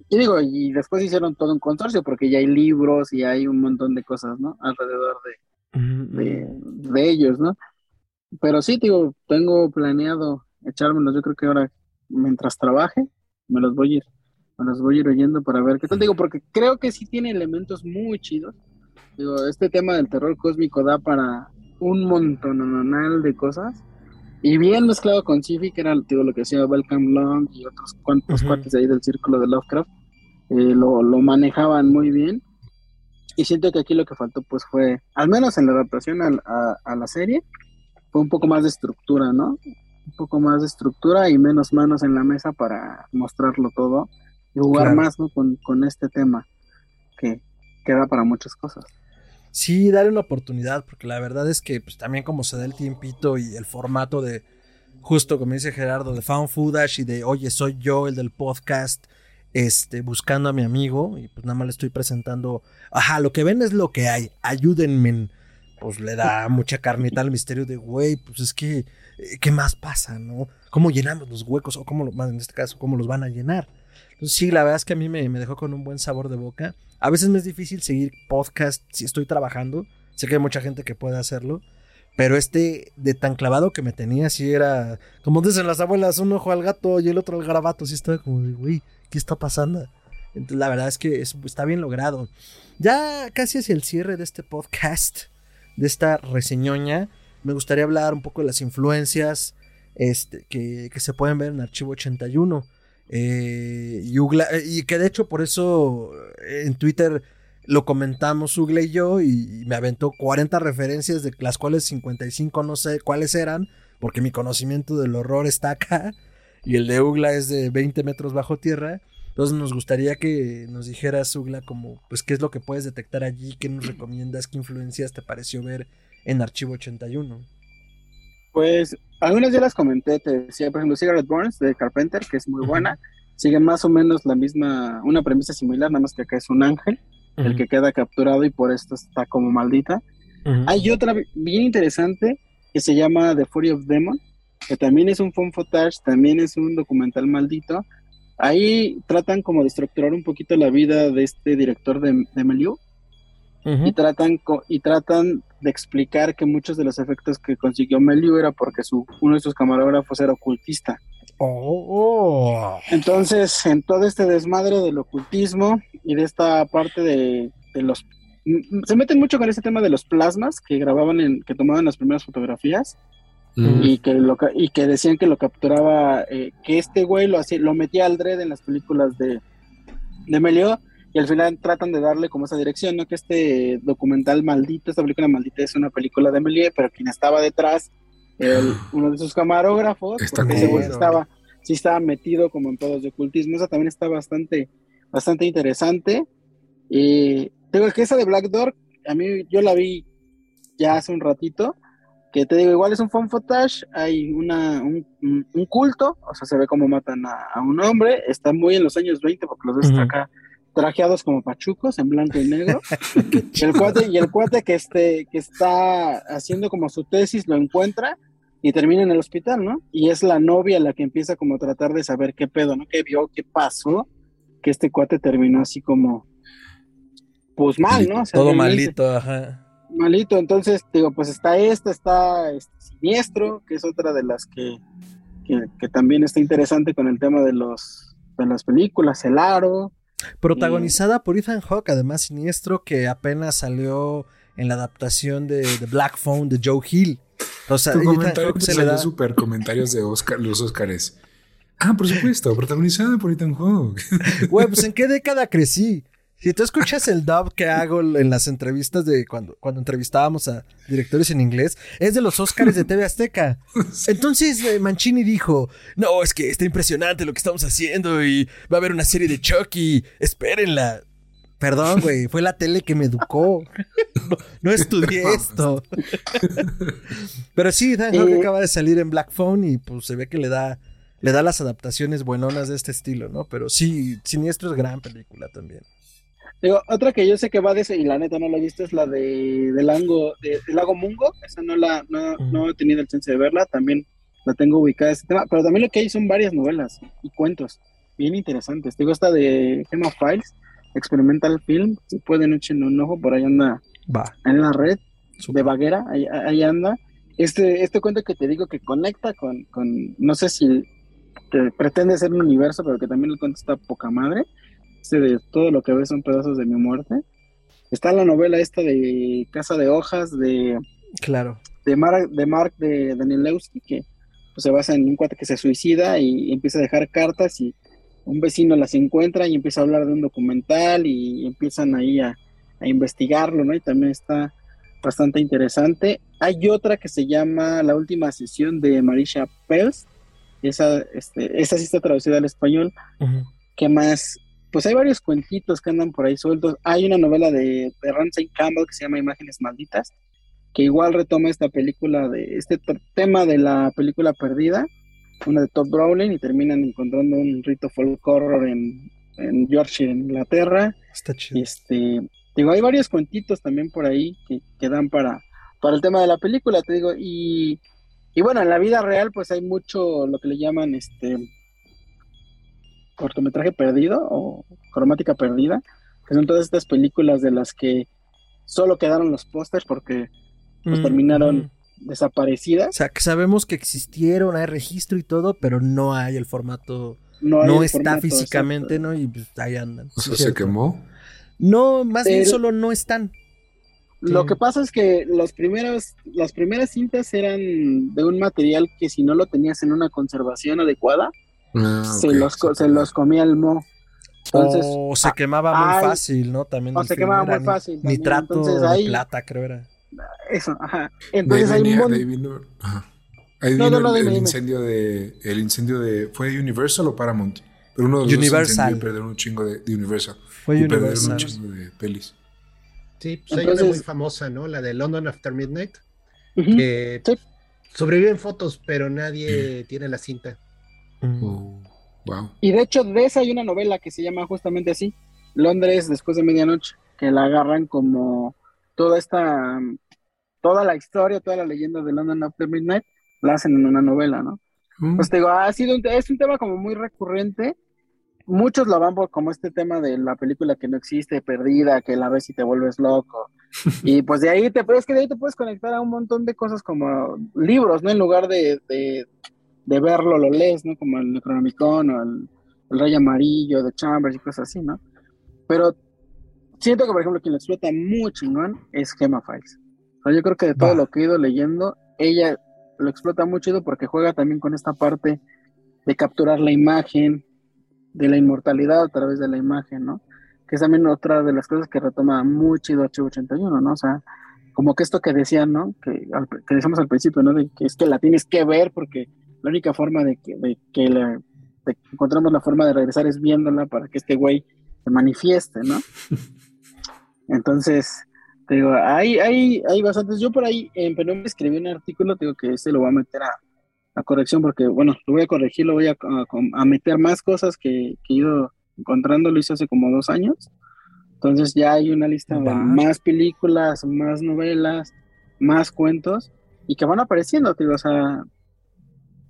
S5: Y digo, y después hicieron todo un consorcio porque ya hay libros y hay un montón de cosas, ¿no? Alrededor de, de, ellos, ¿no? Pero sí, digo, tengo planeado echármelos, yo creo que ahora, mientras trabaje, me los voy a ir los voy a ir oyendo para ver qué tal. Digo, porque creo que sí tiene elementos muy chidos. Digo, este tema del terror cósmico da para un montón de cosas. Y bien mezclado con Civi, que era digo, lo que decía Welcome Long y otros cuantos cuates ahí del círculo de Lovecraft, eh, lo, manejaban muy bien. Y siento que aquí lo que faltó, pues fue, al menos en la adaptación a, a la serie, fue un poco más de estructura, ¿no? Un poco más de estructura y menos manos en la mesa para mostrarlo todo y jugar más con, este tema que, queda para muchas cosas.
S2: Sí, dale una oportunidad, porque la verdad es que pues, también como se da el tiempito y el formato de, justo como dice Gerardo, de Found Foodash y de, oye, soy yo el del podcast, este, buscando a mi amigo, y pues nada más le estoy presentando, ajá, lo que ven es lo que hay, ayúdenme. Pues le da mucha carnita al misterio de, güey, pues es que, eh, ¿qué más pasa, no? ¿Cómo llenamos los huecos? O cómo, más en este caso, ¿cómo los van a llenar? Sí, la verdad es que a mí me, dejó con un buen sabor de boca. A veces me es difícil seguir podcast si estoy trabajando. Sé que hay mucha gente que puede hacerlo. Pero este de tan clavado que me tenía, sí era, como dicen las abuelas, un ojo al gato y el otro al garabato. Sí estaba como, güey, ¿qué está pasando? Entonces, la verdad es que está bien logrado. Ya casi hacia el cierre de este podcast, de esta reseñoña, me gustaría hablar un poco de las influencias este, que, que se pueden ver en Archivo 81. Eh, y, que de hecho por eso eh, en Twitter lo comentamos Ugla y yo y, me aventó 40 referencias de las cuales 55 no sé cuáles eran porque mi conocimiento del horror está acá y el de Ugla es de 20 metros bajo tierra. Entonces nos gustaría que nos dijeras Ugla como pues qué es lo que puedes detectar allí, qué nos recomiendas, qué influencias te pareció ver en Archivo 81.
S5: Pues algunas ya las comenté, te decía, por ejemplo, Cigarette Burns de Carpenter, que es muy buena. Sigue más o menos la misma, una premisa similar, nada más que acá es un ángel, el que queda capturado y por esto está como maldita. Hay otra bien interesante que se llama The Fury of Demon, que también es un fun footage, también es un documental maldito. Ahí tratan como de estructurar un poquito la vida de este director de, de Meliu, y tratan y tratan de explicar que muchos de los efectos que consiguió Meliu era porque su uno de sus camarógrafos era ocultista.
S2: Oh.
S5: Entonces, en todo este desmadre del ocultismo y de esta parte de, los se meten mucho con ese tema de los plasmas que grababan en que tomaban las primeras fotografías y que lo y que decían que lo capturaba eh, que este güey lo hacía lo metía al dread en las películas de de Melio y al final tratan de darle como esa dirección, ¿no? Que este documental maldito, esta película maldita es una película de Méliès, pero quien estaba detrás, uno de sus camarógrafos,
S3: Está
S5: estaba, sí está metido como en pedos de ocultismo. Esa también está bastante, bastante interesante. Y tengo que esa de Black Door, a mí yo la vi ya hace un ratito, que te digo, igual es un fan footage, hay una, un, culto, o sea, se ve como matan a, un hombre, está muy en los años 20 porque los ves acá trajeados como pachucos en blanco y negro. y, el cuate, y el cuate que, este, que está haciendo como su tesis lo encuentra y termina en el hospital, ¿no? Y es la novia la que empieza como a tratar de saber qué pedo, ¿no? ¿Qué vio? ¿Qué pasó? Que este cuate terminó así como, pues mal, ¿no?
S2: Todo malito, ajá.
S5: Malito, entonces, digo, pues está esta, está este, Siniestro, que es otra de las que, que, también está interesante con el tema de los de las películas, El Aro.
S2: Protagonizada por Ethan Hawke, además Siniestro, que apenas salió en la adaptación de The Black Phone de Joe Hill.
S3: O sea, comentario se le da super comentarios de Oscar, los Oscars. Ah, por supuesto, protagonizada por Ethan Hawke.
S2: Güey, pues en qué década crecí. Si tú escuchas el dub que hago en las entrevistas de cuando, cuando entrevistábamos a directores en inglés, es de los Oscars de TV Azteca. Entonces eh, Mancini dijo, no, es que está impresionante lo que estamos haciendo y va a haber una serie de Chucky, espérenla. Perdón, güey, fue la tele que me educó. No, estudié esto. Pero sí, Dan que acaba de salir en Black Phone y pues se ve que le da, le da las adaptaciones buenonas de este estilo, ¿no? Pero sí, Siniestro es gran película también.
S5: Digo, otra que yo sé que va de ese, y la neta no la he visto, es la de, del Lago, de, Lago Mungo. Esa no la no, no, he tenido el chance de verla. También la tengo ubicada ese tema. Pero también lo que hay son varias novelas y cuentos bien interesantes. Digo, esta de Gemma Files, Experimental Film. Si pueden, echenle un ojo. Por ahí anda
S2: va.
S5: en la red de Vaguera. Ahí, anda. Este, este cuento que te digo que conecta con, con no sé si que pretende ser un universo, pero que también el cuento está poca madre de todo lo que ves son pedazos de mi muerte. Está la novela esta de Casa de Hojas de
S2: claro
S5: de Mark de Mark de Danielewski que pues, se basa en un cuate que se suicida y, empieza a dejar cartas y un vecino las encuentra y empieza a hablar de un documental y empiezan ahí a, investigarlo, ¿no? Y también está bastante interesante. Hay otra que se llama La última sesión de Marisha Pels. Esa, este, esa sí está traducida al español. que más? Pues hay varios cuentitos que andan por ahí sueltos. Hay una novela de, de Ramsey Campbell que se llama Imágenes Malditas, que igual retoma esta película de este tema de la película perdida, una de Todd Browning, y terminan encontrando un rito folk horror en, en Yorkshire, Inglaterra.
S2: Está chido.
S5: Este, digo, hay varios cuentitos también por ahí que, que dan para, para el tema de la película, te digo, y, y bueno, en la vida real pues hay mucho lo que le llaman este cortometraje perdido o cromática perdida, que son todas estas películas de las que solo quedaron los pósters porque pues, terminaron desaparecidas.
S2: O sea, que sabemos que existieron, hay registro y todo, pero no hay el formato, no, está físicamente, ¿no? Y pues, ahí andan.
S3: ¿O se quemó?
S2: No, más bien solo no están.
S5: Lo que pasa es que los primeros, las primeras cintas eran de un material que si no lo tenías en una conservación adecuada, Ah, se, los, se los comía el mo.
S2: Entonces, o se quemaba muy fácil, ¿no? También
S5: o se quemaba muy fácil.
S2: Nitrato de plata, creo era.
S5: Eso, ajá. Entonces hay un
S3: Ahí vino, Ahí vino el, incendio de. El incendio de. ¿Fue Universal o Paramount? Pero uno de los
S2: Universal.
S3: dos perdieron un chingo de, de Universal.
S2: Fue
S3: y
S2: Universal.
S3: perdieron un chingo de pelis.
S4: Sí, pues hay una muy famosa, ¿no? La de London After Midnight. Que sobreviven fotos, pero nadie tiene la cinta.
S3: Oh.
S5: Y de hecho, de esa hay una novela que se llama justamente así, Londres después de medianoche, que la agarran como toda esta, toda la historia, toda la leyenda de London After Midnight, la hacen en una novela, ¿no? Mm. Pues te digo, ha sido un, es un tema como muy recurrente. Muchos la van por como este tema de la película que no existe, perdida, que la ves y te vuelves loco. y pues de ahí te puedes, que de ahí te puedes conectar a un montón de cosas como libros, ¿no? En lugar de de verlo lo lees, ¿no? Como el Necronomicon o el, Rey Amarillo de Chambers y cosas así, ¿no? Pero siento que, por ejemplo, quien lo explota muy chingón es Gemma Files. O sea, yo creo que de todo lo que he ido leyendo, ella lo explota muy chido porque juega también con esta parte de capturar la imagen, de la inmortalidad a través de la imagen, ¿no? Que es también otra de las cosas que retoma muy chido H81, ¿no? O sea, como que esto que decían, ¿no? Que, que decíamos al principio, ¿no? De que es que la tienes que ver porque la única forma de que, de que encontramos la forma de regresar es viéndola para que este güey se manifieste, ¿no? Entonces, te digo, hay, hay, hay bastantes. Yo por ahí en Penumbra escribí un artículo, digo que este lo voy a meter a, a corrección porque, bueno, lo voy a corregir, lo voy a, a, meter más cosas que, que, he ido encontrando, lo hice hace como dos años. Entonces ya hay una lista de más películas, más novelas, más cuentos y que van apareciendo, digo, o sea,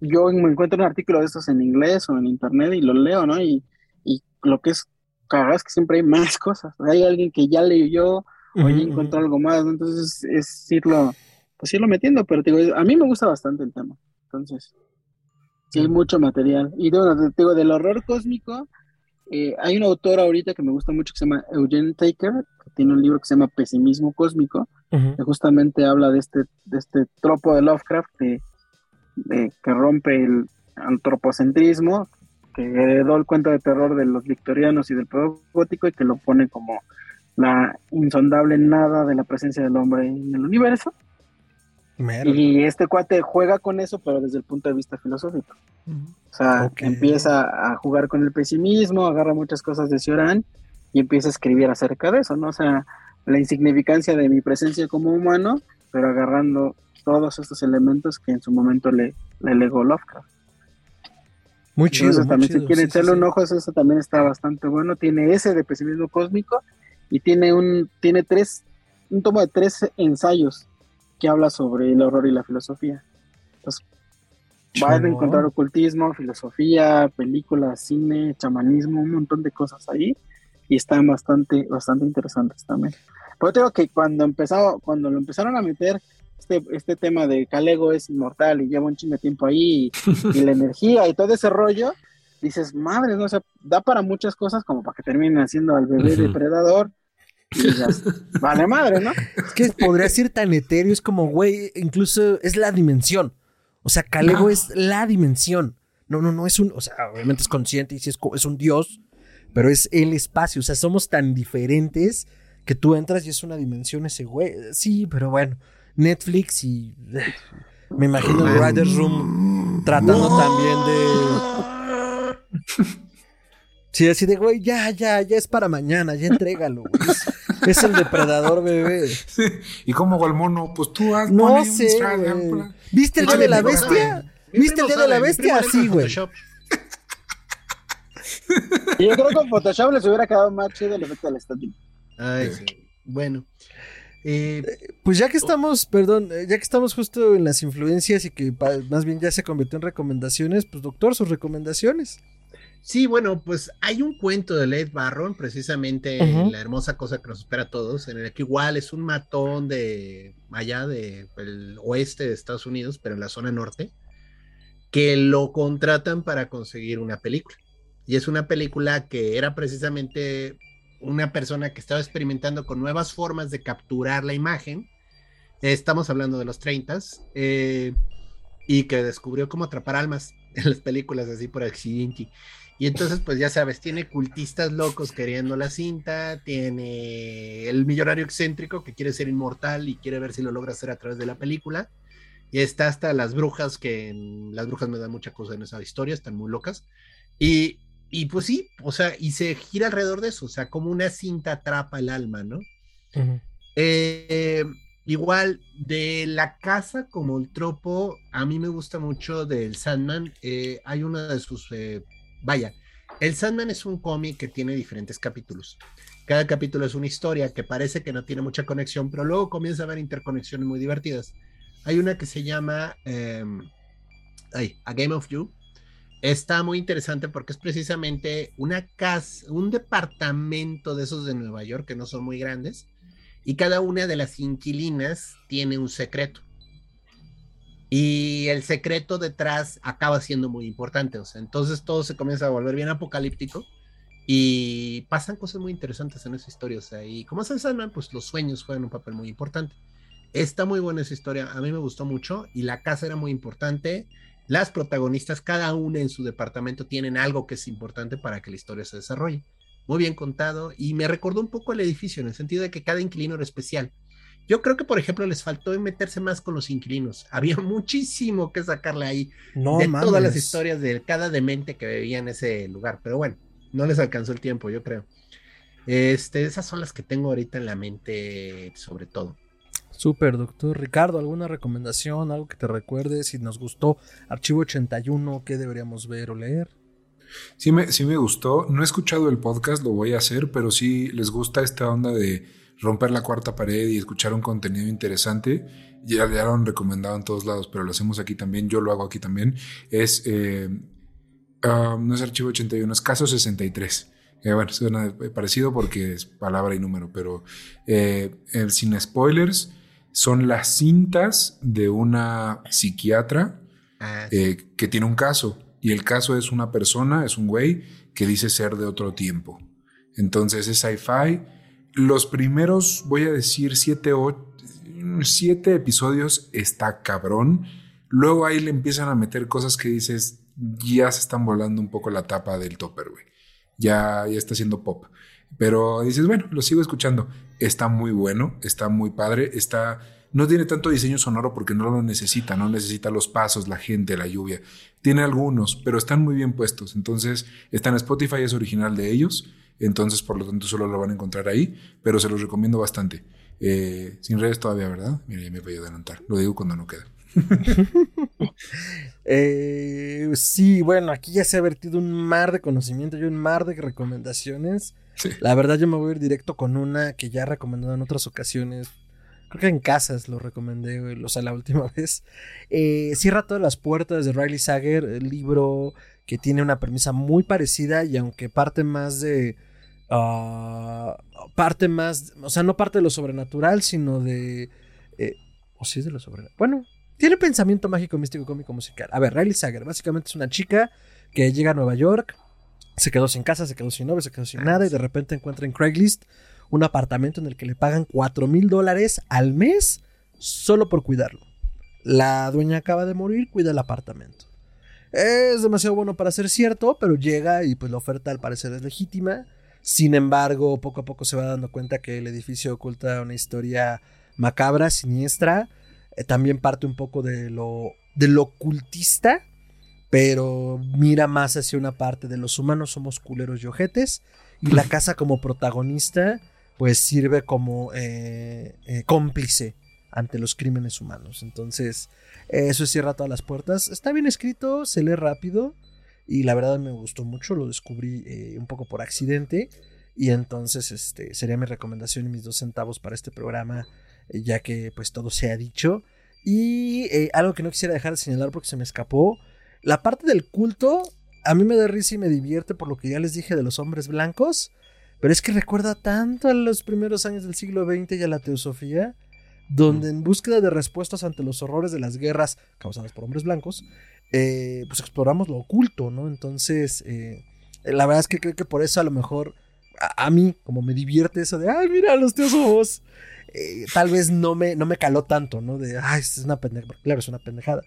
S5: yo me encuentro un artículo de estos en inglés o en internet y lo leo, ¿no? Y, y lo que es cagado es que siempre hay más cosas. Hay alguien que ya leyó o ya encontró algo más, entonces es irlo, pues irlo metiendo, pero digo, a mí me gusta bastante el tema. Entonces, sí hay mucho material. Y bueno, digo, del horror cósmico, eh, hay un autor ahorita que me gusta mucho que se llama Eugene Taker, que tiene un libro que se llama Pesimismo Cósmico, que justamente habla de este, de este tropo de Lovecraft que, que rompe el antropocentrismo, que heredó el cuento de terror de los victorianos y del gótico y que lo pone como la insondable nada de la presencia del hombre en el universo. Y este cuate juega con eso, pero desde el punto de vista filosófico. O sea, empieza a jugar con el pesimismo, agarra muchas cosas de Cioran y empieza a escribir acerca de eso, ¿no? O sea, la insignificancia de mi presencia como humano, pero agarrando todos estos elementos que en su momento le, le legó Lovecraft.
S2: Muy chido.
S5: también, si quieren echarle un ojo, eso también está bastante bueno. Tiene ese de pesimismo cósmico y tiene un, tiene tres, un tomo de tres ensayos que habla sobre el horror y la filosofía. Entonces, va a encontrar ocultismo, filosofía, películas, cine, chamanismo, un montón de cosas ahí y están bastante, bastante interesantes también. Pero tengo que cuando empezó, cuando lo empezaron a meter este, este tema de Calego es inmortal y lleva un chingo de tiempo ahí y, la energía y todo ese rollo, dices, madre, no, o sea, da para muchas cosas como para que terminen haciendo al bebé depredador vale madre, ¿no?
S2: Es que podría ser tan etéreo, es como, güey, incluso es la dimensión. O sea, Calego es la dimensión. No, no, no es un, o sea, obviamente es consciente y si es, es un dios, pero es el espacio. O sea, somos tan diferentes que tú entras y es una dimensión ese güey. Sí, pero bueno, Netflix y me imagino el Riders Room tratando también de Sí, así de, güey, ya, ya, ya es para mañana, ya entrégalo, Es, el depredador, bebé. Sí.
S3: ¿Y cómo va el mono? Pues tú has
S2: No sé, ¿Viste el día de la bestia? ¿Viste el día de la bestia? Así, güey. Yo
S5: creo que con Photoshop les hubiera quedado más chido el efecto de la estática.
S4: Ay, sí. Bueno.
S2: Eh, pues ya que estamos, perdón, eh, ya que estamos justo en las influencias y que más bien ya se convirtió en recomendaciones, pues doctor, sus recomendaciones.
S4: Sí, bueno, pues hay un cuento de Led Barron, precisamente la hermosa cosa que nos espera a todos, en el que igual es un matón de allá del oeste de Estados Unidos, pero en la zona norte, que lo contratan para conseguir una película. Y es una película que era precisamente una persona que estaba experimentando con nuevas formas de capturar la imagen. Estamos hablando de los 30 eh, y que descubrió cómo atrapar almas en las películas así por accidente. Y entonces, pues ya sabes, tiene cultistas locos queriendo la cinta, tiene el millonario excéntrico que quiere ser inmortal y quiere ver si lo logra hacer a través de la película. Y está hasta las brujas, que las brujas me dan mucha cosa en esa historia, están muy locas. Y, y pues sí, o sea, y se gira alrededor de eso, o sea, como una cinta atrapa el alma, ¿no? eh, igual, de la casa como el tropo, a mí me gusta mucho del Sandman. Eh, hay una de sus eh, Vaya, el Sandman es un cómic que tiene diferentes capítulos. Cada capítulo es una historia que parece que no tiene mucha conexión, pero luego comienza a haber interconexiones muy divertidas. Hay una que se llama em, A Game of You. Está muy interesante porque es precisamente una casa, un departamento de esos de Nueva York que no son muy grandes y cada una de las inquilinas tiene un secreto. Y el secreto detrás acaba siendo muy importante. O sea, entonces todo se comienza a volver bien apocalíptico y pasan cosas muy interesantes en esa historia. O sea, y como se saben, pues los sueños juegan un papel muy importante. Está muy buena esa historia, a mí me gustó mucho y la casa era muy importante. Las protagonistas, cada una en su departamento, tienen algo que es importante para que la historia se desarrolle. Muy bien contado y me recordó un poco el edificio en el sentido de que cada inquilino era especial Yo creo que, por ejemplo, les faltó meterse más con los inquilinos. Había muchísimo que sacarle ahí
S2: No
S4: de
S2: mames.
S4: todas las historias de cada demente que vivía en ese lugar. Pero bueno, no les alcanzó el tiempo, yo creo. Este, esas son las que tengo ahorita en la mente, sobre todo.
S2: Súper, doctor. Ricardo, ¿alguna recomendación? ¿Algo que te recuerde? Si nos gustó Archivo 81, ¿qué deberíamos ver o leer?
S3: Sí me, sí me gustó. No he escuchado el podcast, lo voy a hacer, pero sí les gusta esta onda de romper la cuarta pared y escuchar un contenido interesante. Ya, ya lo han recomendado en todos lados, pero lo hacemos aquí también. Yo lo hago aquí también. Es, eh, um, no es Archivo 81, es Caso 63. Eh, bueno, suena parecido porque es palabra y número, pero eh, eh, sin spoilers, son las cintas de una psiquiatra
S4: Ah, sí.
S3: eh, que tiene un caso. Y el caso es una persona, es un güey que dice ser de otro tiempo. Entonces es sci-fi. Los primeros, voy a decir, siete, siete episodios está cabrón. Luego ahí le empiezan a meter cosas que dices, ya se están volando un poco la tapa del topper, güey. Ya, ya está haciendo pop. Pero dices, bueno, lo sigo escuchando. Está muy bueno, está muy padre, está... No tiene tanto diseño sonoro porque no lo necesita, no necesita los pasos, la gente, la lluvia. Tiene algunos, pero están muy bien puestos. Entonces, está en Spotify, es original de ellos. Entonces, por lo tanto, solo lo van a encontrar ahí, pero se los recomiendo bastante. Eh, sin redes todavía, ¿verdad? Mira, ya me voy a adelantar. Lo digo cuando no queda.
S2: Eh, sí, bueno, aquí ya se ha vertido un mar de conocimiento y un mar de recomendaciones. La verdad, yo me voy a ir directo con una que ya he recomendado en otras ocasiones. Creo que en casas lo recomendé, güey, o sea, la última vez. Eh, Cierra todas las puertas de Riley Sager, el libro que tiene una premisa muy parecida y aunque parte más de. ah, parte más. O sea, no parte de lo sobrenatural, sino de. eh, o sí es de lo sobrenatural. Bueno, tiene pensamiento mágico, místico, cómico, musical. A ver, Riley Sager, básicamente es una chica que llega a Nueva York, se quedó sin casa, se quedó sin novio, se quedó sin nada y de repente encuentra en Craigslist un apartamento en el que le pagan 4 mil dólares al mes solo por cuidarlo. La dueña acaba de morir, cuida el apartamento. Es demasiado bueno para ser cierto, pero llega y pues la oferta al parecer es legítima. Sin embargo, poco a poco se va dando cuenta que el edificio oculta una historia macabra, siniestra. Eh, también parte un poco de lo, de lo ocultista, pero mira más hacia una parte de los humanos somos culeros y ojetes. Y la casa como protagonista, pues sirve como eh, eh, cómplice ante los crímenes humanos. Entonces, eso cierra todas las puertas. Está bien escrito, se lee rápido. Y la verdad me gustó mucho, lo descubrí eh, un poco por accidente. Y entonces, este, sería mi recomendación y mis dos centavos para este programa, eh, ya que pues todo se ha dicho. Y eh, algo que no quisiera dejar de señalar porque se me escapó. La parte del culto, a mí me da risa y me divierte por lo que ya les dije de los hombres blancos. Pero es que recuerda tanto a los primeros años del siglo XX y a la teosofía, donde en búsqueda de respuestas ante los horrores de las guerras causadas por hombres blancos, eh, pues exploramos lo oculto, ¿no? Entonces, eh, la verdad es que creo que por eso a lo mejor a, a mí, como me divierte eso de, ay, mira, los teósofos, eh, tal vez no me, no me caló tanto, ¿no? De, ay, es una pendejada, claro, es una pendejada.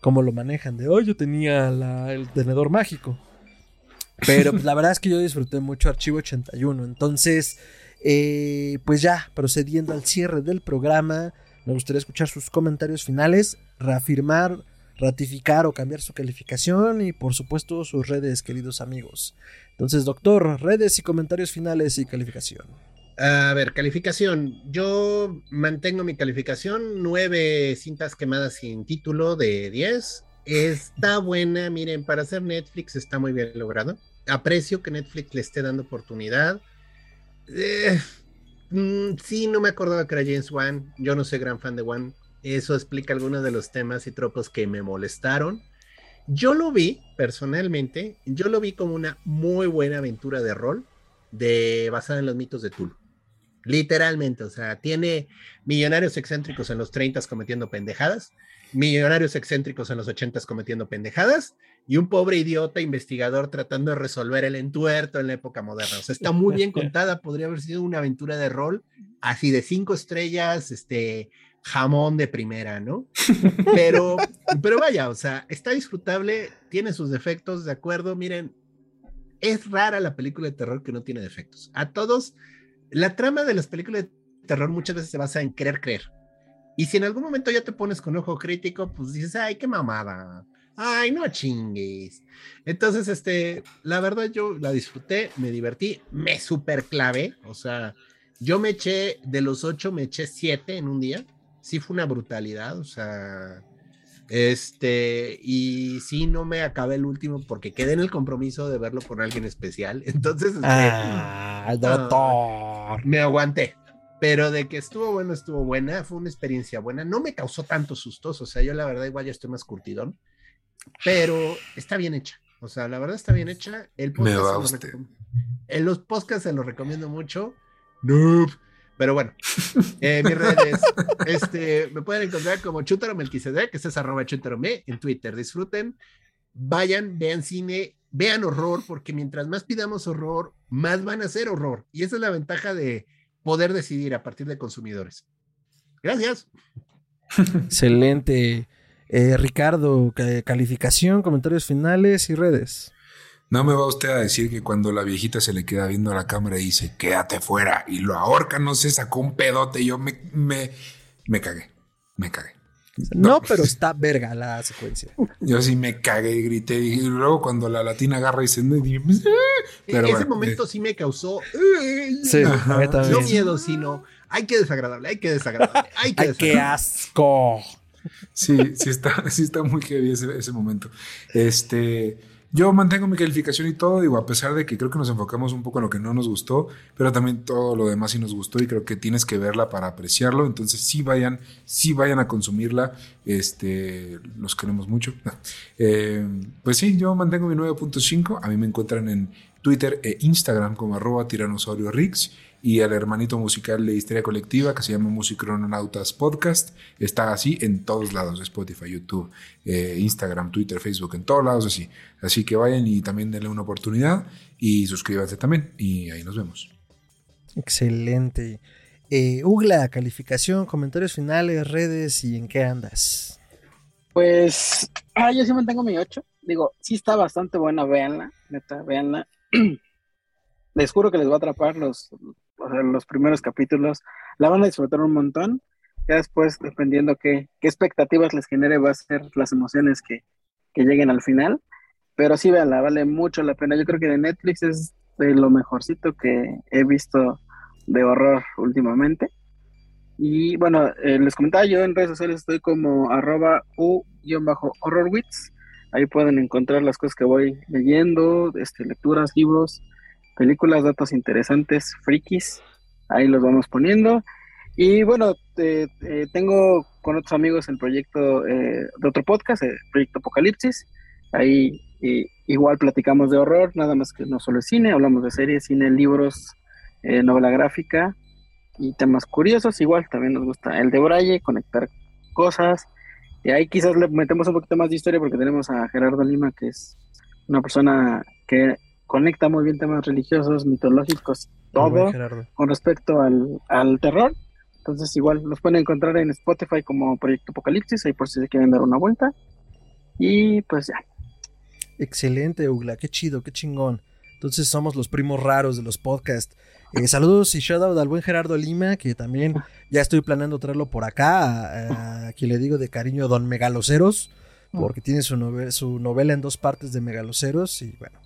S2: Como lo manejan, de, oh, yo tenía la- el tenedor mágico. Pero pues, la verdad es que yo disfruté mucho Archivo 81. Entonces, eh, pues ya, procediendo al cierre del programa, me gustaría escuchar sus comentarios finales, reafirmar, ratificar o cambiar su calificación y por supuesto sus redes, queridos amigos. Entonces, doctor, redes y comentarios finales y calificación.
S4: A ver, calificación. Yo mantengo mi calificación, nueve cintas quemadas sin título de 10. Está buena, miren, para hacer Netflix está muy bien logrado. Aprecio que Netflix le esté dando oportunidad. Eh, mm, sí, no me acordaba que era James Wan. Yo no soy gran fan de Wan. Eso explica algunos de los temas y tropos que me molestaron. Yo lo vi, personalmente, yo lo vi como una muy buena aventura de rol de, basada en los mitos de Tulu. Literalmente, o sea, tiene millonarios excéntricos en los 30 cometiendo pendejadas, millonarios excéntricos en los 80 cometiendo pendejadas y un pobre idiota investigador tratando de resolver el entuerto en la época moderna. O sea, está muy bien contada, podría haber sido una aventura de rol así de cinco estrellas, este jamón de primera, ¿no? Pero, pero vaya, o sea, está disfrutable, tiene sus defectos, de acuerdo, miren, es rara la película de terror que no tiene defectos. A todos, la trama de las películas de terror muchas veces se basa en querer creer. Y si en algún momento ya te pones con ojo crítico, pues dices, ay, qué mamada. Ay, no chingues. Entonces, este, la verdad yo la disfruté, me divertí, me super clave. O sea, yo me eché, de los ocho, me eché siete en un día. Sí fue una brutalidad, o sea, este, y sí no me acabé el último porque quedé en el compromiso de verlo con alguien especial. Entonces, este,
S2: Ah, doctor.
S4: me aguanté. Pero de que estuvo bueno, estuvo buena, fue una experiencia buena. No me causó tantos sustos, o sea, yo la verdad igual ya estoy más curtidón, pero está bien hecha. O sea, la verdad está bien hecha. El
S3: Me
S4: podcast
S3: va
S4: se lo
S3: usted.
S4: En los podcasts se los recomiendo mucho. Noob. Pero bueno, eh, mis redes, este, me pueden encontrar como Chútaro Melquisedec, que es arroba chútarome en Twitter. Disfruten, vayan, vean cine, vean horror, porque mientras más pidamos horror, más van a ser horror. Y esa es la ventaja de poder decidir a partir de consumidores. Gracias.
S2: Excelente. Eh, Ricardo, ca- calificación, comentarios finales y redes.
S3: No me va usted a decir que cuando la viejita se le queda viendo a la cámara y dice, quédate fuera, y lo ahorca, no sé, sacó un pedote, y yo me, me, me cagué, me cagué.
S2: No, pero está verga la secuencia.
S3: Yo sí me cagué y grité, y luego cuando la latina agarra y se... eh, Pero
S4: Ese
S3: bueno,
S4: momento sí me causó
S2: Sí, también.
S4: no miedo, sino ay, qué desagradable, ay, qué desagradable, ay, qué
S2: Ay, qué
S4: desagradable.
S2: asco.
S3: Sí, sí está, sí está muy heavy ese, ese momento. Este, yo mantengo mi calificación y todo, digo, a pesar de que creo que nos enfocamos un poco en lo que no nos gustó, pero también todo lo demás sí nos gustó y creo que tienes que verla para apreciarlo. Entonces sí vayan, sí vayan a consumirla. Este, los queremos mucho. Eh, pues sí, yo mantengo mi 9.5. A mí me encuentran en Twitter e Instagram como arroba tiranosaurio Rix y el hermanito musical de Histeria Colectiva que se llama Musicronautas Podcast. Está así en todos lados, Spotify, YouTube, eh, Instagram, Twitter, Facebook, en todos lados así. Así que vayan y también denle una oportunidad y suscríbanse también y ahí nos vemos.
S2: Excelente. Eh, Ugla, calificación, comentarios finales, redes y en qué andas.
S5: Pues, ah, yo sí mantengo mi 8. Digo, sí está bastante buena, véanla, neta, véanla. les juro que les va a atrapar los, los primeros capítulos. La van a disfrutar un montón. Ya después, dependiendo qué, qué expectativas les genere, va a ser las emociones que, que lleguen al final. Pero sí, véanla, vale mucho la pena. Yo creo que de Netflix es de lo mejorcito que he visto de horror últimamente. Y bueno, eh, les comentaba yo en redes sociales estoy como arroba u-horrorwits. Ahí pueden encontrar las cosas que voy leyendo, este, lecturas, libros, películas, datos interesantes, frikis. Ahí los vamos poniendo. Y bueno, eh, tengo con otros amigos el proyecto eh, de otro podcast, el Proyecto Apocalipsis. Ahí igual platicamos de horror, nada más que no solo es cine, hablamos de series, cine, libros, eh, novela gráfica y temas curiosos. Igual también nos gusta el de Braille, conectar cosas. Y ahí quizás le metemos un poquito más de historia porque tenemos a Gerardo Lima, que es una persona que conecta muy bien temas religiosos, mitológicos, todo con respecto al, al terror. Entonces igual los pueden encontrar en Spotify como Proyecto Apocalipsis, ahí por si se quieren dar una vuelta. Y pues ya.
S2: Excelente, Ugla, qué chido, qué chingón. Entonces somos los primos raros de los podcasts. Eh, saludos y shout out al buen Gerardo Lima, que también ya estoy planeando traerlo por acá, a, a quien le digo de cariño Don Megaloceros, porque tiene su, su novela en dos partes de Megaloceros y bueno,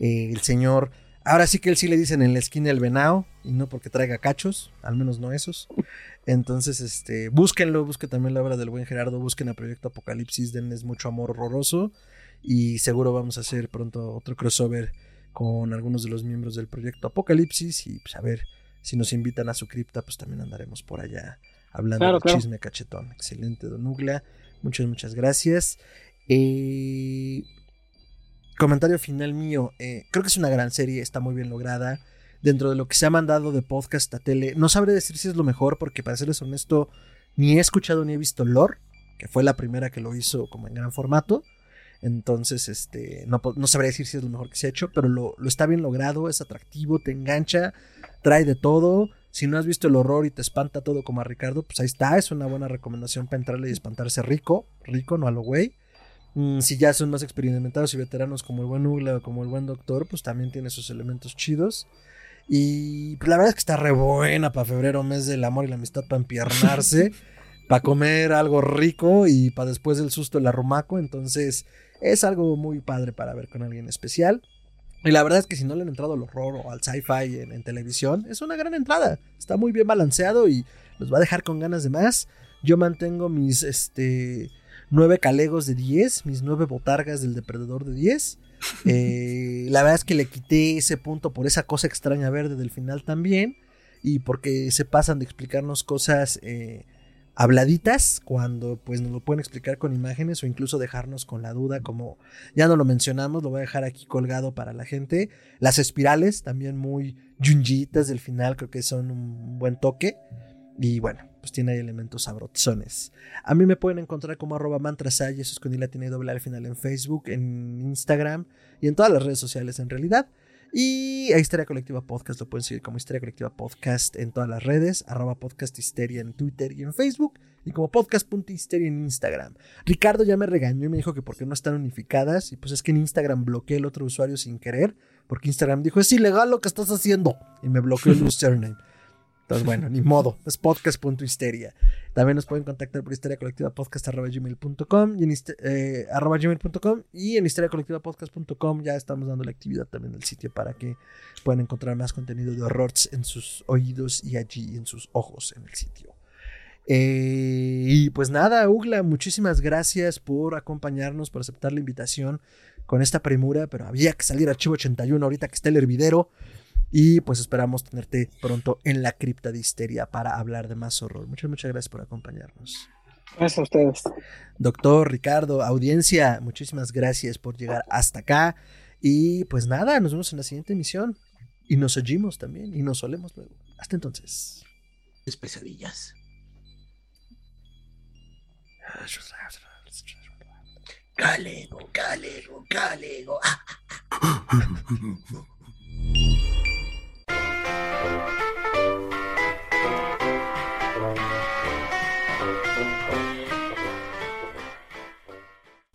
S2: eh, el señor, ahora sí que él sí le dicen en la esquina el venao, y no porque traiga cachos, al menos no esos. Entonces, este, búsquenlo, busquen también la obra del buen Gerardo, busquen a Proyecto Apocalipsis, denles mucho amor horroroso y seguro vamos a hacer pronto otro crossover con algunos de los miembros del proyecto Apocalipsis y pues a ver si nos invitan a su cripta, pues también andaremos por allá hablando
S5: Claro,
S2: de
S5: claro.
S2: chisme cachetón. Excelente, Don Ugla. Muchas, muchas gracias. Eh, comentario final mío. eh, creo que es una gran serie, está muy bien lograda. Dentro de lo que se ha mandado de podcast a tele, no sabré decir si es lo mejor, porque para serles honesto, ni he escuchado ni he visto Lore, que fue la primera que lo hizo como en gran formato. Entonces, este, no, no sabría decir si es lo mejor que se ha hecho, pero lo, lo está bien logrado, es atractivo, te engancha, trae de todo. Si no has visto el horror y te espanta todo como a Ricardo, pues ahí está, es una buena recomendación para entrarle y espantarse rico, rico, no a lo güey. Mm, si ya son más experimentados y veteranos como el buen Ugla o como el buen Doctor, pues también tiene sus elementos chidos. Y pues, la verdad es que está re buena para febrero, mes del amor y la amistad, para empiernarse, para comer algo rico y para después del susto el arrumaco. Entonces es algo muy padre para ver con alguien especial. Y la verdad es que si no le han entrado al horror o al sci-fi en, en, televisión, es una gran entrada. Está muy bien balanceado y los va a dejar con ganas de más. Yo mantengo mis este, nueve calegos de 10, mis nueve botargas del depredador de 10. Eh, la verdad es que le quité ese punto por esa cosa extraña verde del final también. Y porque se pasan de explicarnos cosas eh, habladitas cuando pues nos lo pueden explicar con imágenes o incluso dejarnos con la duda como ya no lo mencionamos, lo voy a dejar aquí colgado para la gente. Las espirales también muy junjitas del final creo que son un buen toque y bueno, pues tiene ahí elementos sabrozones. A mí me pueden encontrar como arroba mantrasay, eso es con y doble al final en Facebook, en Instagram y en todas las redes sociales en realidad. Y a Histeria Colectiva Podcast lo pueden seguir como Histeria Colectiva Podcast en todas las redes, arroba podcast histeria en Twitter y en Facebook, y como podcast.histeria en Instagram. Ricardo ya me regañó y me dijo que porque no están unificadas, y pues es que en Instagram bloqueé el otro usuario sin querer, porque Instagram dijo, es ilegal lo que estás haciendo, y me bloqueó el username. Entonces, bueno, ni modo, es podcast.histeria. También nos pueden contactar por histeria colectiva podcast.gmail.com y en eh, arroba y en histeriacolectivapodcast.com ya estamos dando la actividad también del sitio para que puedan encontrar más contenido de horrors en sus oídos y allí en sus ojos en el sitio. Eh, y pues nada, Ugla, muchísimas gracias por acompañarnos, por aceptar la invitación con esta premura, pero había que salir Archivo 81 ahorita que está el hervidero. Y pues esperamos tenerte pronto en la cripta de histeria para hablar de más horror. Muchas, muchas gracias por acompañarnos.
S5: Gracias a ustedes.
S2: Doctor Ricardo, audiencia, muchísimas gracias por llegar hasta acá. Y pues nada, nos vemos en la siguiente emisión. Y nos oímos también. Y nos olemos luego. Hasta entonces.
S4: Es pesadillas. Calego, calego, calego.